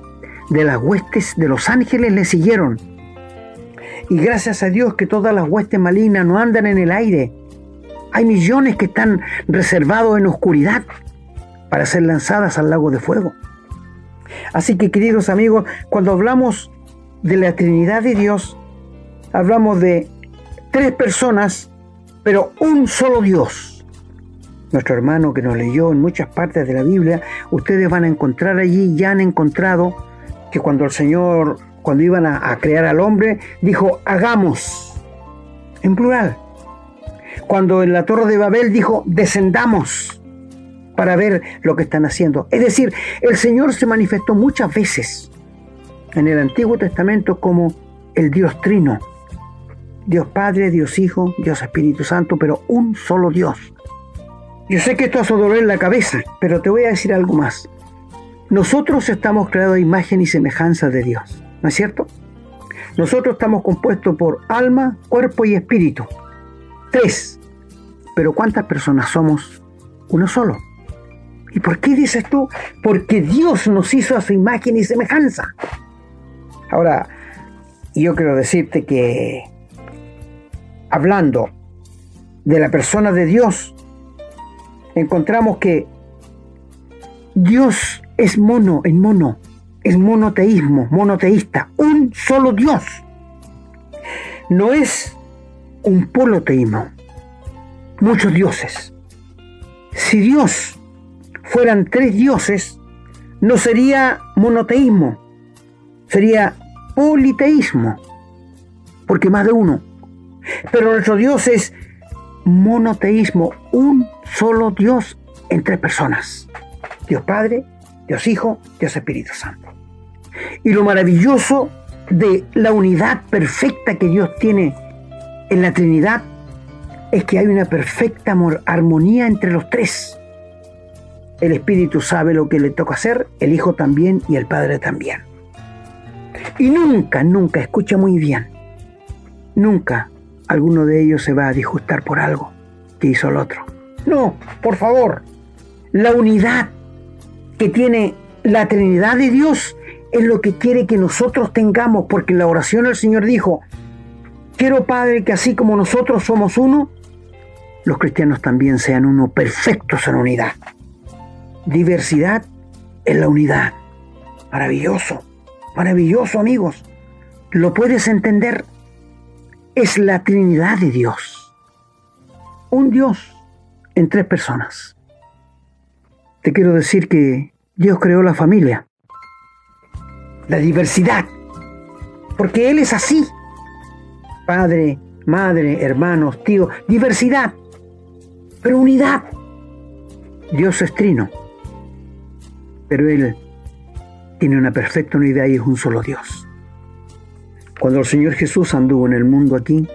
de las huestes de los ángeles le siguieron. Y gracias a Dios que todas las huestes malignas no andan en el aire. Hay millones que están reservados en oscuridad para ser lanzadas al lago de fuego. Así que queridos amigos, cuando hablamos de la Trinidad de Dios, hablamos de tres personas, pero un solo Dios. Nuestro hermano que nos leyó en muchas partes de la Biblia, ustedes van a encontrar allí, ya han encontrado que cuando el Señor, cuando iban a, crear al hombre, dijo, hagamos, en plural. Cuando en la torre de Babel dijo, descendamos para ver lo que están haciendo. Es decir, el Señor se manifestó muchas veces en el Antiguo Testamento como el Dios Trino. Dios Padre, Dios Hijo, Dios Espíritu Santo, pero un solo Dios. Yo sé que esto hace doler la cabeza, pero te voy a decir algo más. Nosotros estamos creados a imagen y semejanza de Dios, ¿no es cierto? Nosotros estamos compuestos por alma, cuerpo y espíritu. Tres. Pero ¿cuántas personas somos? Uno solo. ¿Y por qué dices tú? Porque Dios nos hizo a su imagen y semejanza. Ahora, yo quiero decirte que hablando de la persona de Dios, encontramos que Dios es mono en mono, es monoteísmo, monoteísta, un solo Dios. No es un poloteísmo, muchos dioses. Si Dios fueran tres dioses, no sería monoteísmo, sería politeísmo, porque más de uno. Pero nuestro Dios es monoteísmo, un solo Dios en tres personas. Dios Padre, Dios Hijo, Dios Espíritu Santo. Y lo maravilloso de la unidad perfecta que Dios tiene en la Trinidad es que hay una perfecta armonía entre los tres. El Espíritu sabe lo que le toca hacer, el Hijo también y el Padre también. Y nunca, nunca, escucha muy bien, nunca alguno de ellos se va a disgustar por algo que hizo el otro. No, por favor, la unidad que tiene la Trinidad de Dios es lo que quiere que nosotros tengamos, porque en la oración el Señor dijo, quiero Padre que así como nosotros somos uno, los cristianos también sean uno, perfectos en unidad. Diversidad en la unidad. Maravilloso, maravilloso amigos. ¿Lo puedes entender? Es la Trinidad de Dios. Un Dios en tres personas. Te quiero decir que Dios creó la familia, la diversidad, porque Él es así. Padre, madre, hermanos, tíos, diversidad, pero unidad. Dios es trino, pero Él tiene una perfecta unidad y es un solo Dios. Cuando el Señor Jesús anduvo en el mundo aquí,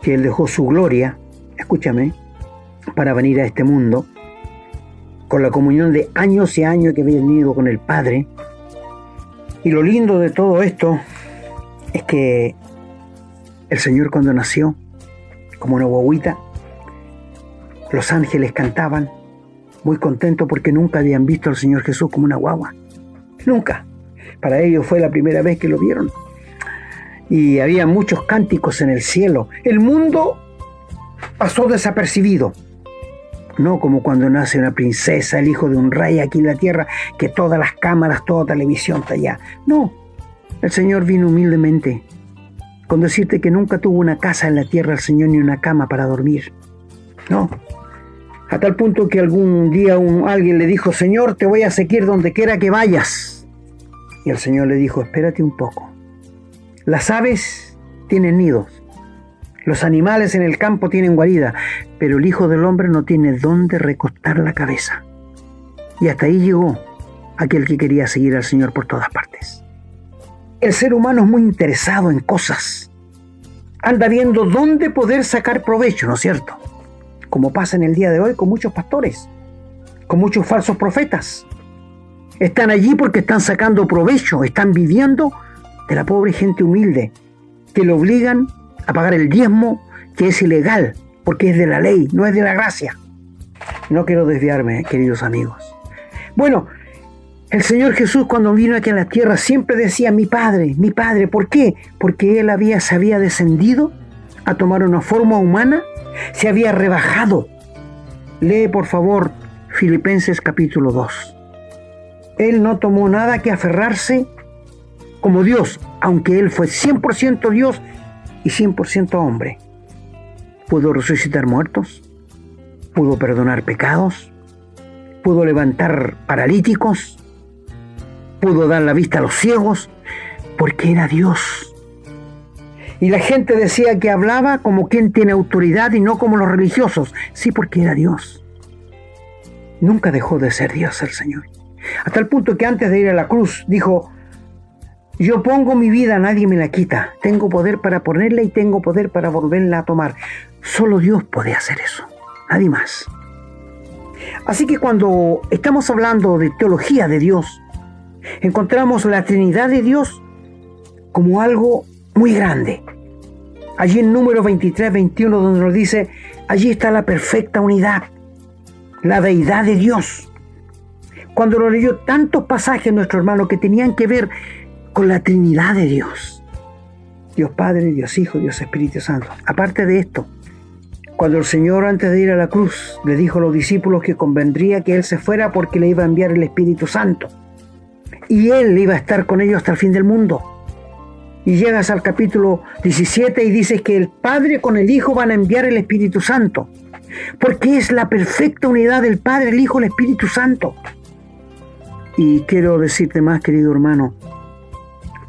que Él dejó su gloria, escúchame, para venir a este mundo, con la comunión de años y años que había tenido con el Padre, Y lo lindo de todo esto es que el Señor cuando nació, como una guaguita, los ángeles cantaban, muy contentos porque nunca habían visto al Señor Jesús como una guagua. Nunca. Para ellos fue la primera vez que lo vieron. Y había muchos cánticos en el cielo. El mundo pasó desapercibido. No como cuando nace una princesa, el hijo de un rey aquí en la tierra, que todas las cámaras, toda televisión está allá. No, el Señor vino humildemente, con decirte que nunca tuvo una casa en la tierra el Señor ni una cama para dormir. No, a tal punto que algún día un, alguien le dijo, Señor, te voy a seguir donde quiera que vayas. Y el Señor le dijo, espérate un poco. Las aves tienen nidos, los animales en el campo tienen guarida, pero el Hijo del Hombre no tiene dónde recostar la cabeza. Y hasta ahí llegó aquel que quería seguir al Señor por todas partes. El ser humano es muy interesado en cosas. Anda viendo dónde poder sacar provecho, ¿no es cierto? como pasa en el día de hoy con muchos pastores, con muchos falsos profetas. Están allí porque están sacando provecho, están viviendo de la pobre gente humilde, que le obligan a pagar el diezmo, que es ilegal, porque es de la ley, no es de la gracia. No quiero desviarme, queridos amigos. Bueno, el Señor Jesús cuando vino aquí a la tierra siempre decía mi Padre, mi Padre. ¿Por qué? Porque Él había, se había descendido a tomar una forma humana se había rebajado. Lee por favor Filipenses capítulo 2. Él no tomó nada que aferrarse como Dios, aunque Él fue 100% Dios y 100% hombre. Pudo resucitar muertos, pudo perdonar pecados, pudo levantar paralíticos, pudo dar la vista a los ciegos, porque era Dios. Y la gente decía que hablaba como quien tiene autoridad y no como los religiosos. Sí, porque era Dios. Nunca dejó de ser Dios el Señor. Hasta el punto que antes de ir a la cruz dijo, yo pongo mi vida, nadie me la quita. Tengo poder para ponerla y tengo poder para volverla a tomar. Solo Dios puede hacer eso, nadie más. Así que cuando estamos hablando de teología de Dios, encontramos la Trinidad de Dios como algo muy grande. Allí en número 23, 21, donde nos dice, allí está la perfecta unidad, la deidad de Dios. Cuando lo leyó tantos pasajes nuestro hermano que tenían que ver con la Trinidad de Dios. Dios Padre, Dios Hijo, Dios Espíritu Santo. Aparte de esto, cuando el Señor antes de ir a la cruz le dijo a los discípulos que convendría que Él se fuera porque le iba a enviar el Espíritu Santo. Y Él iba a estar con ellos hasta el fin del mundo y llegas al capítulo 17 y dices que el Padre con el Hijo van a enviar el Espíritu Santo, porque es la perfecta unidad del Padre, el Hijo, el Espíritu Santo. Y quiero decirte más, querido hermano,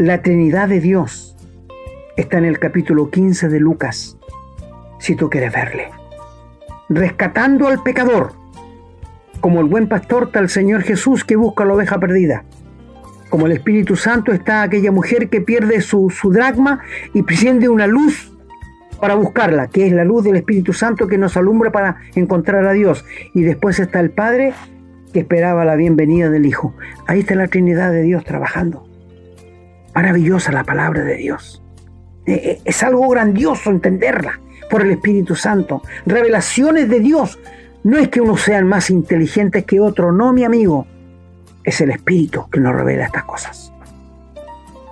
la Trinidad de Dios está en el capítulo 15 de Lucas, si tú quieres verle. Rescatando al pecador, como el buen pastor está el Señor Jesús que busca la oveja perdida como el Espíritu Santo está aquella mujer que pierde su, su dracma y presiente una luz para buscarla, que es la luz del Espíritu Santo que nos alumbra para encontrar a Dios. Y después está el Padre que esperaba la bienvenida del Hijo. Ahí está la Trinidad de Dios trabajando. Maravillosa la palabra de Dios. Eh, eh, es algo grandioso entenderla por el Espíritu Santo. Revelaciones de Dios. No es que unos sean más inteligentes que otro, no, mi amigo es el Espíritu que nos revela estas cosas.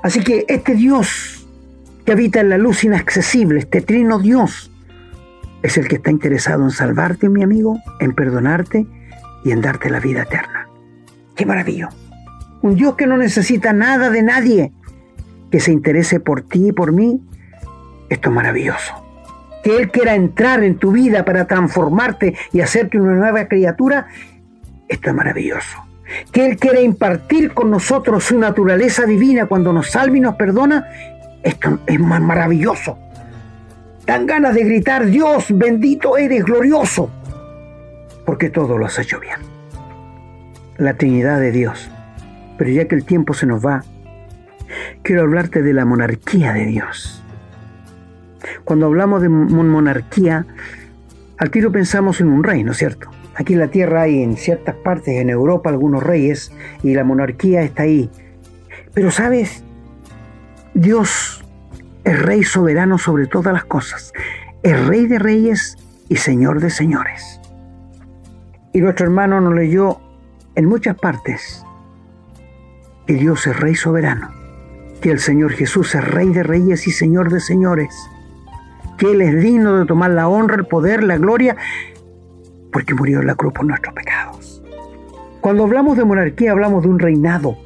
Así que este Dios que habita en la luz inaccesible, este trino Dios, es el que está interesado en salvarte, mi amigo, en perdonarte y en darte la vida eterna. ¡Qué maravilla! Un Dios que no necesita nada de nadie, que se interese por ti y por mí, esto es maravilloso. Que Él quiera entrar en tu vida para transformarte y hacerte una nueva criatura, esto es maravilloso que Él quiere impartir con nosotros su naturaleza divina cuando nos salva y nos perdona, esto es más maravilloso. Dan ganas de gritar, Dios, bendito eres, glorioso, porque todo lo has hecho bien. La Trinidad de Dios. Pero ya que el tiempo se nos va, quiero hablarte de la monarquía de Dios. Cuando hablamos de monarquía, al tiro pensamos en un rey, ¿no es cierto? Aquí en la tierra hay en ciertas partes, en Europa, algunos reyes y la monarquía está ahí. Pero sabes, Dios es Rey soberano sobre todas las cosas, es Rey de reyes y Señor de señores. Y nuestro hermano nos leyó en muchas partes que Dios es Rey soberano, que el Señor Jesús es Rey de reyes y Señor de señores, que Él es digno de tomar la honra, el poder, la gloria, porque murió en la cruz por nuestros pecados. Cuando hablamos de monarquía hablamos de un reinado.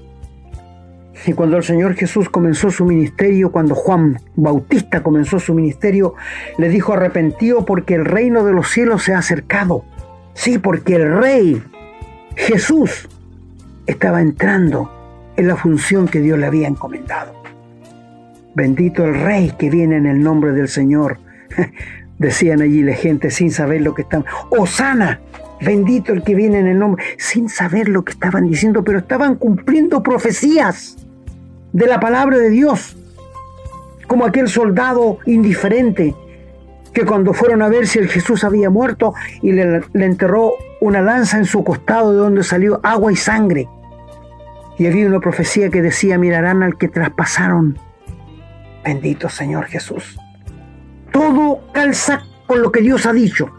Y cuando el Señor Jesús comenzó su ministerio, cuando Juan Bautista comenzó su ministerio, le dijo arrepentido porque el reino de los cielos se ha acercado. Sí, porque el rey Jesús estaba entrando en la función que Dios le había encomendado. Bendito el rey que viene en el nombre del Señor. (laughs) Decían allí la gente sin saber lo que estaban. Osana, bendito el que viene en el nombre, sin saber lo que estaban diciendo, pero estaban cumpliendo profecías de la palabra de Dios. Como aquel soldado indiferente que cuando fueron a ver si el Jesús había muerto y le, le enterró una lanza en su costado de donde salió agua y sangre. Y había una profecía que decía, mirarán al que traspasaron. Bendito Señor Jesús. Todo calza con lo que Dios ha dicho.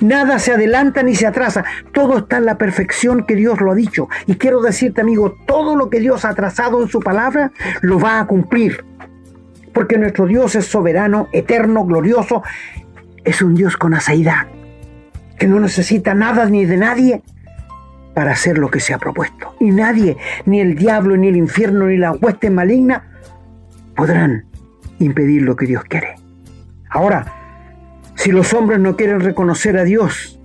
Nada se adelanta ni se atrasa. Todo está en la perfección que Dios lo ha dicho. Y quiero decirte, amigo, todo lo que Dios ha trazado en su palabra lo va a cumplir. Porque nuestro Dios es soberano, eterno, glorioso. Es un Dios con asaidad, que no necesita nada ni de nadie para hacer lo que se ha propuesto. Y nadie, ni el diablo, ni el infierno, ni la hueste maligna, podrán impedir lo que Dios quiere. Ahora, si los hombres no quieren reconocer a Dios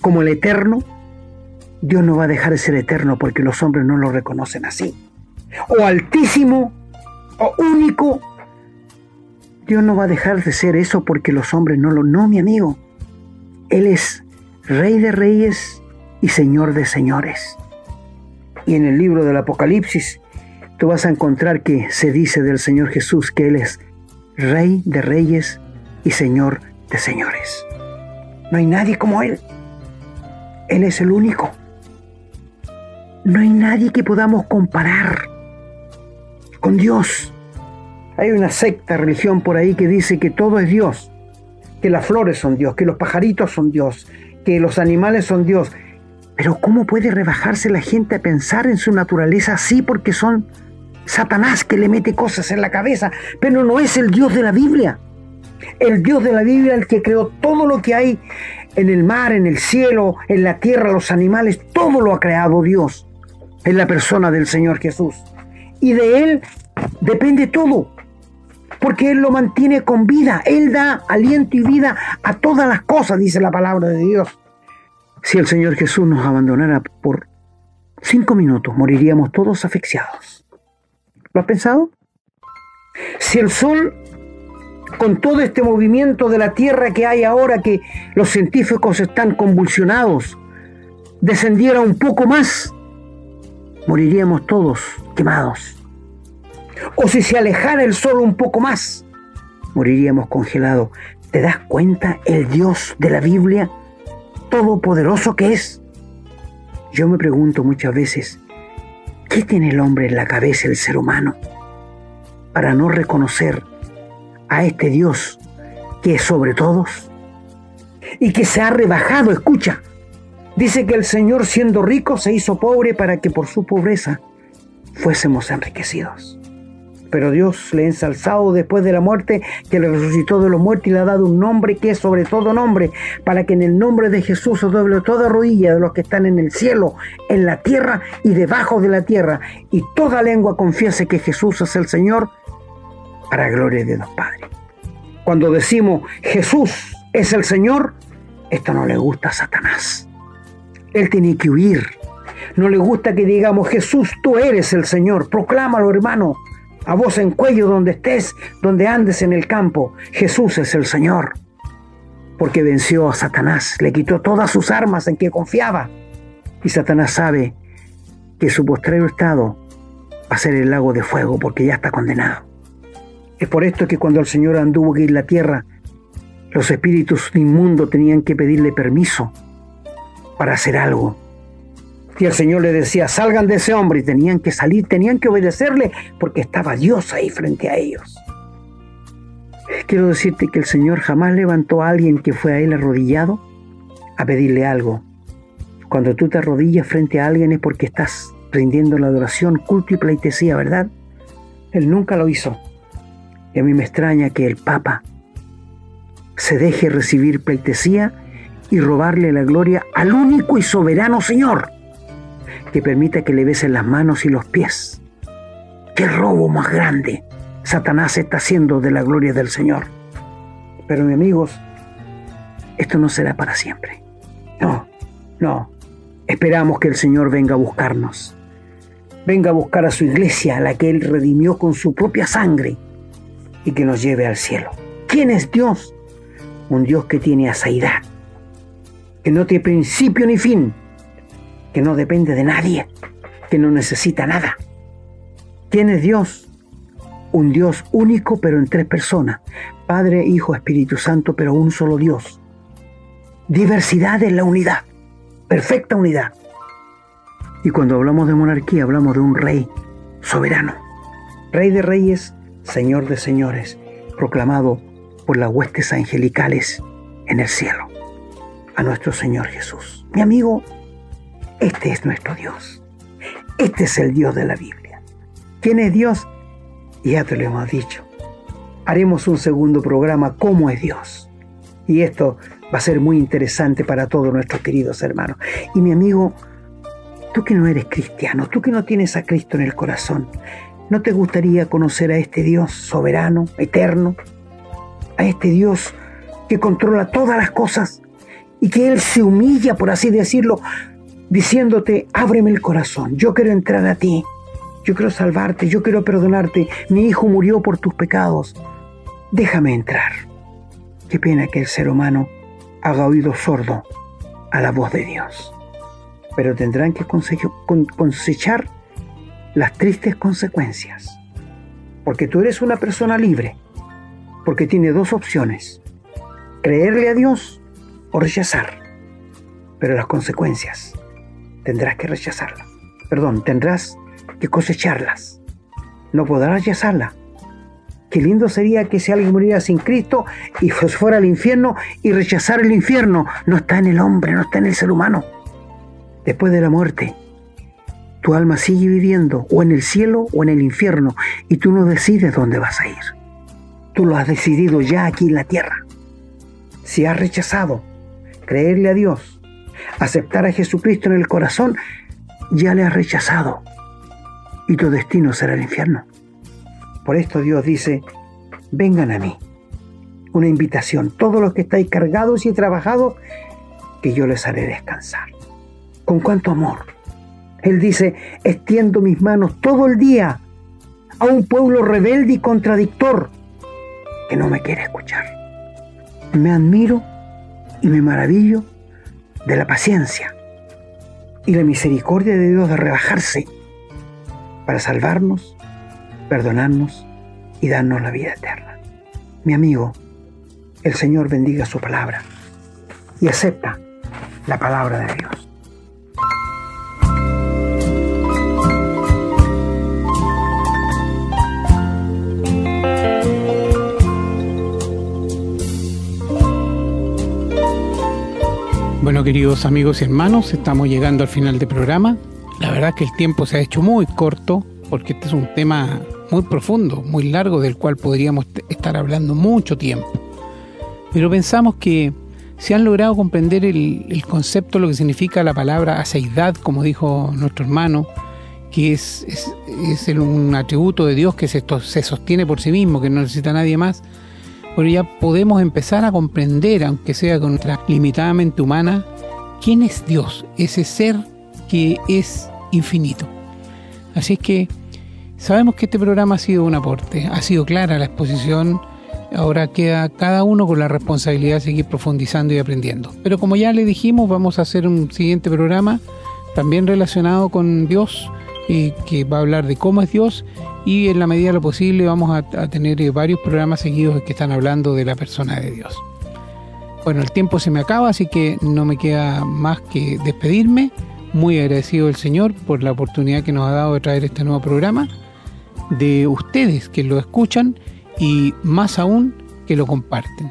como el eterno, Dios no va a dejar de ser eterno porque los hombres no lo reconocen así. O altísimo, o único. Dios no va a dejar de ser eso porque los hombres no lo... No, mi amigo. Él es Rey de Reyes y Señor de Señores. Y en el libro del Apocalipsis tú vas a encontrar que se dice del Señor Jesús que Él es Rey de Reyes y Señor de Señores. No hay nadie como Él. Él es el único. No hay nadie que podamos comparar con Dios. Hay una secta, religión por ahí que dice que todo es Dios, que las flores son Dios, que los pajaritos son Dios, que los animales son Dios. Pero ¿cómo puede rebajarse la gente a pensar en su naturaleza así porque son Satanás que le mete cosas en la cabeza, pero no es el Dios de la Biblia. El Dios de la Biblia, el que creó todo lo que hay en el mar, en el cielo, en la tierra, los animales, todo lo ha creado Dios en la persona del Señor Jesús. Y de Él depende todo, porque Él lo mantiene con vida, Él da aliento y vida a todas las cosas, dice la palabra de Dios. Si el Señor Jesús nos abandonara por cinco minutos, moriríamos todos asfixiados. ¿Lo has pensado? Si el Sol, con todo este movimiento de la Tierra que hay ahora, que los científicos están convulsionados, descendiera un poco más, moriríamos todos quemados. O si se alejara el Sol un poco más, moriríamos congelados. ¿Te das cuenta el Dios de la Biblia, todopoderoso que es? Yo me pregunto muchas veces, ¿Qué tiene el hombre en la cabeza, el ser humano, para no reconocer a este Dios que es sobre todos y que se ha rebajado? Escucha, dice que el Señor siendo rico se hizo pobre para que por su pobreza fuésemos enriquecidos. Pero Dios le ha ensalzado después de la muerte, que le resucitó de los muertos y le ha dado un nombre que es sobre todo nombre, para que en el nombre de Jesús se doble toda rodilla de los que están en el cielo, en la tierra y debajo de la tierra, y toda lengua confiese que Jesús es el Señor, para gloria de Dios Padre. Cuando decimos Jesús es el Señor, esto no le gusta a Satanás. Él tiene que huir. No le gusta que digamos Jesús, tú eres el Señor. Proclámalo, hermano a voz en cuello donde estés, donde andes en el campo. Jesús es el Señor, porque venció a Satanás, le quitó todas sus armas en que confiaba. Y Satanás sabe que su postrero estado va a ser el lago de fuego, porque ya está condenado. Es por esto que cuando el Señor anduvo aquí en la tierra, los espíritus inmundos tenían que pedirle permiso para hacer algo. Y el Señor le decía, salgan de ese hombre y tenían que salir, tenían que obedecerle porque estaba Dios ahí frente a ellos. Quiero decirte que el Señor jamás levantó a alguien que fue a Él arrodillado a pedirle algo. Cuando tú te arrodillas frente a alguien es porque estás rindiendo la adoración, culto y pleitesía, ¿verdad? Él nunca lo hizo. Y a mí me extraña que el Papa se deje recibir pleitesía y robarle la gloria al único y soberano Señor que permita que le besen las manos y los pies. ¡Qué robo más grande! Satanás está haciendo de la gloria del Señor. Pero mis amigos, esto no será para siempre. No, no. Esperamos que el Señor venga a buscarnos. Venga a buscar a su iglesia, a la que Él redimió con su propia sangre, y que nos lleve al cielo. ¿Quién es Dios? Un Dios que tiene asaidad, que no tiene principio ni fin, que no depende de nadie, que no necesita nada. ¿Quién es Dios? Un Dios único pero en tres personas, Padre, Hijo, Espíritu Santo, pero un solo Dios. Diversidad en la unidad, perfecta unidad. Y cuando hablamos de monarquía hablamos de un rey soberano, rey de reyes, señor de señores, proclamado por las huestes angelicales en el cielo, a nuestro Señor Jesús. Mi amigo, este es nuestro Dios. Este es el Dios de la Biblia. ¿Quién es Dios? Ya te lo hemos dicho. Haremos un segundo programa, ¿Cómo es Dios? Y esto va a ser muy interesante para todos nuestros queridos hermanos. Y mi amigo, tú que no eres cristiano, tú que no tienes a Cristo en el corazón, ¿no te gustaría conocer a este Dios soberano, eterno? A este Dios que controla todas las cosas y que Él se humilla, por así decirlo, diciéndote, ábreme el corazón, yo quiero entrar a ti, yo quiero salvarte, yo quiero perdonarte, mi hijo murió por tus pecados, déjame entrar. Qué pena que el ser humano haga oído sordo a la voz de Dios, pero tendrán que cosechar las tristes consecuencias, porque tú eres una persona libre, porque tiene dos opciones, creerle a Dios o rechazar, pero las consecuencias tendrás que rechazarla. Perdón, tendrás que cosecharlas. No podrás rechazarla. Qué lindo sería que si alguien muriera sin Cristo y fuera al infierno y rechazar el infierno, no está en el hombre, no está en el ser humano. Después de la muerte, tu alma sigue viviendo o en el cielo o en el infierno y tú no decides dónde vas a ir. Tú lo has decidido ya aquí en la tierra. Si has rechazado creerle a Dios, aceptar a Jesucristo en el corazón, ya le has rechazado y tu destino será el infierno. Por esto Dios dice, vengan a mí. Una invitación, todos los que estáis cargados y trabajados, que yo les haré descansar. ¿Con cuánto amor? Él dice, extiendo mis manos todo el día a un pueblo rebelde y contradictor que no me quiere escuchar. Me admiro y me maravillo de la paciencia y la misericordia de Dios de rebajarse para salvarnos, perdonarnos y darnos la vida eterna. Mi amigo, el Señor bendiga su palabra y acepta la palabra de Dios. Bueno, queridos amigos y hermanos, estamos llegando al final del programa. La verdad es que el tiempo se ha hecho muy corto porque este es un tema muy profundo, muy largo, del cual podríamos estar hablando mucho tiempo. Pero pensamos que se han logrado comprender el, concepto, lo que significa la palabra aceidad, como dijo nuestro hermano, que es, es, un atributo de Dios que se, se sostiene por sí mismo, que no necesita nadie más pero ya podemos empezar a comprender, aunque sea con nuestra limitadamente humana, quién es Dios, ese ser que es infinito. Así es que sabemos que este programa ha sido un aporte, ha sido clara la exposición, ahora queda cada uno con la responsabilidad de seguir profundizando y aprendiendo. Pero como ya le dijimos, vamos a hacer un siguiente programa también relacionado con Dios, eh, que va a hablar de cómo es Dios y en la medida de lo posible vamos a, tener eh, varios programas seguidos que están hablando de la persona de Dios. Bueno, el tiempo se me acaba, así que no me queda más que despedirme. muy agradecido del Señor por la oportunidad que nos ha dado de traer este nuevo programa, de ustedes que lo escuchan y más aún que lo comparten.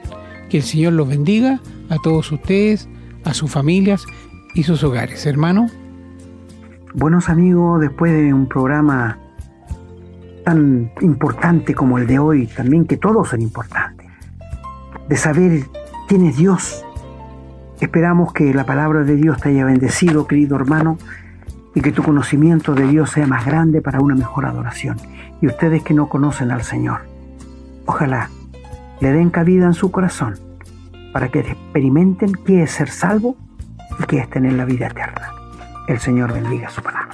Que el Señor los bendiga a todos ustedes, a sus familias y sus hogares. Hermano. Buenos amigos, después de un programa tan importante como el de hoy, también que todos son importantes, de saber quién es Dios, esperamos que la palabra de Dios te haya bendecido, querido hermano, y que tu conocimiento de Dios sea más grande para una mejor adoración. Y ustedes que no conocen al Señor, ojalá le den cabida en su corazón para que experimenten qué es ser salvo y qué es tener la vida eterna. El Señor bendiga su palabra.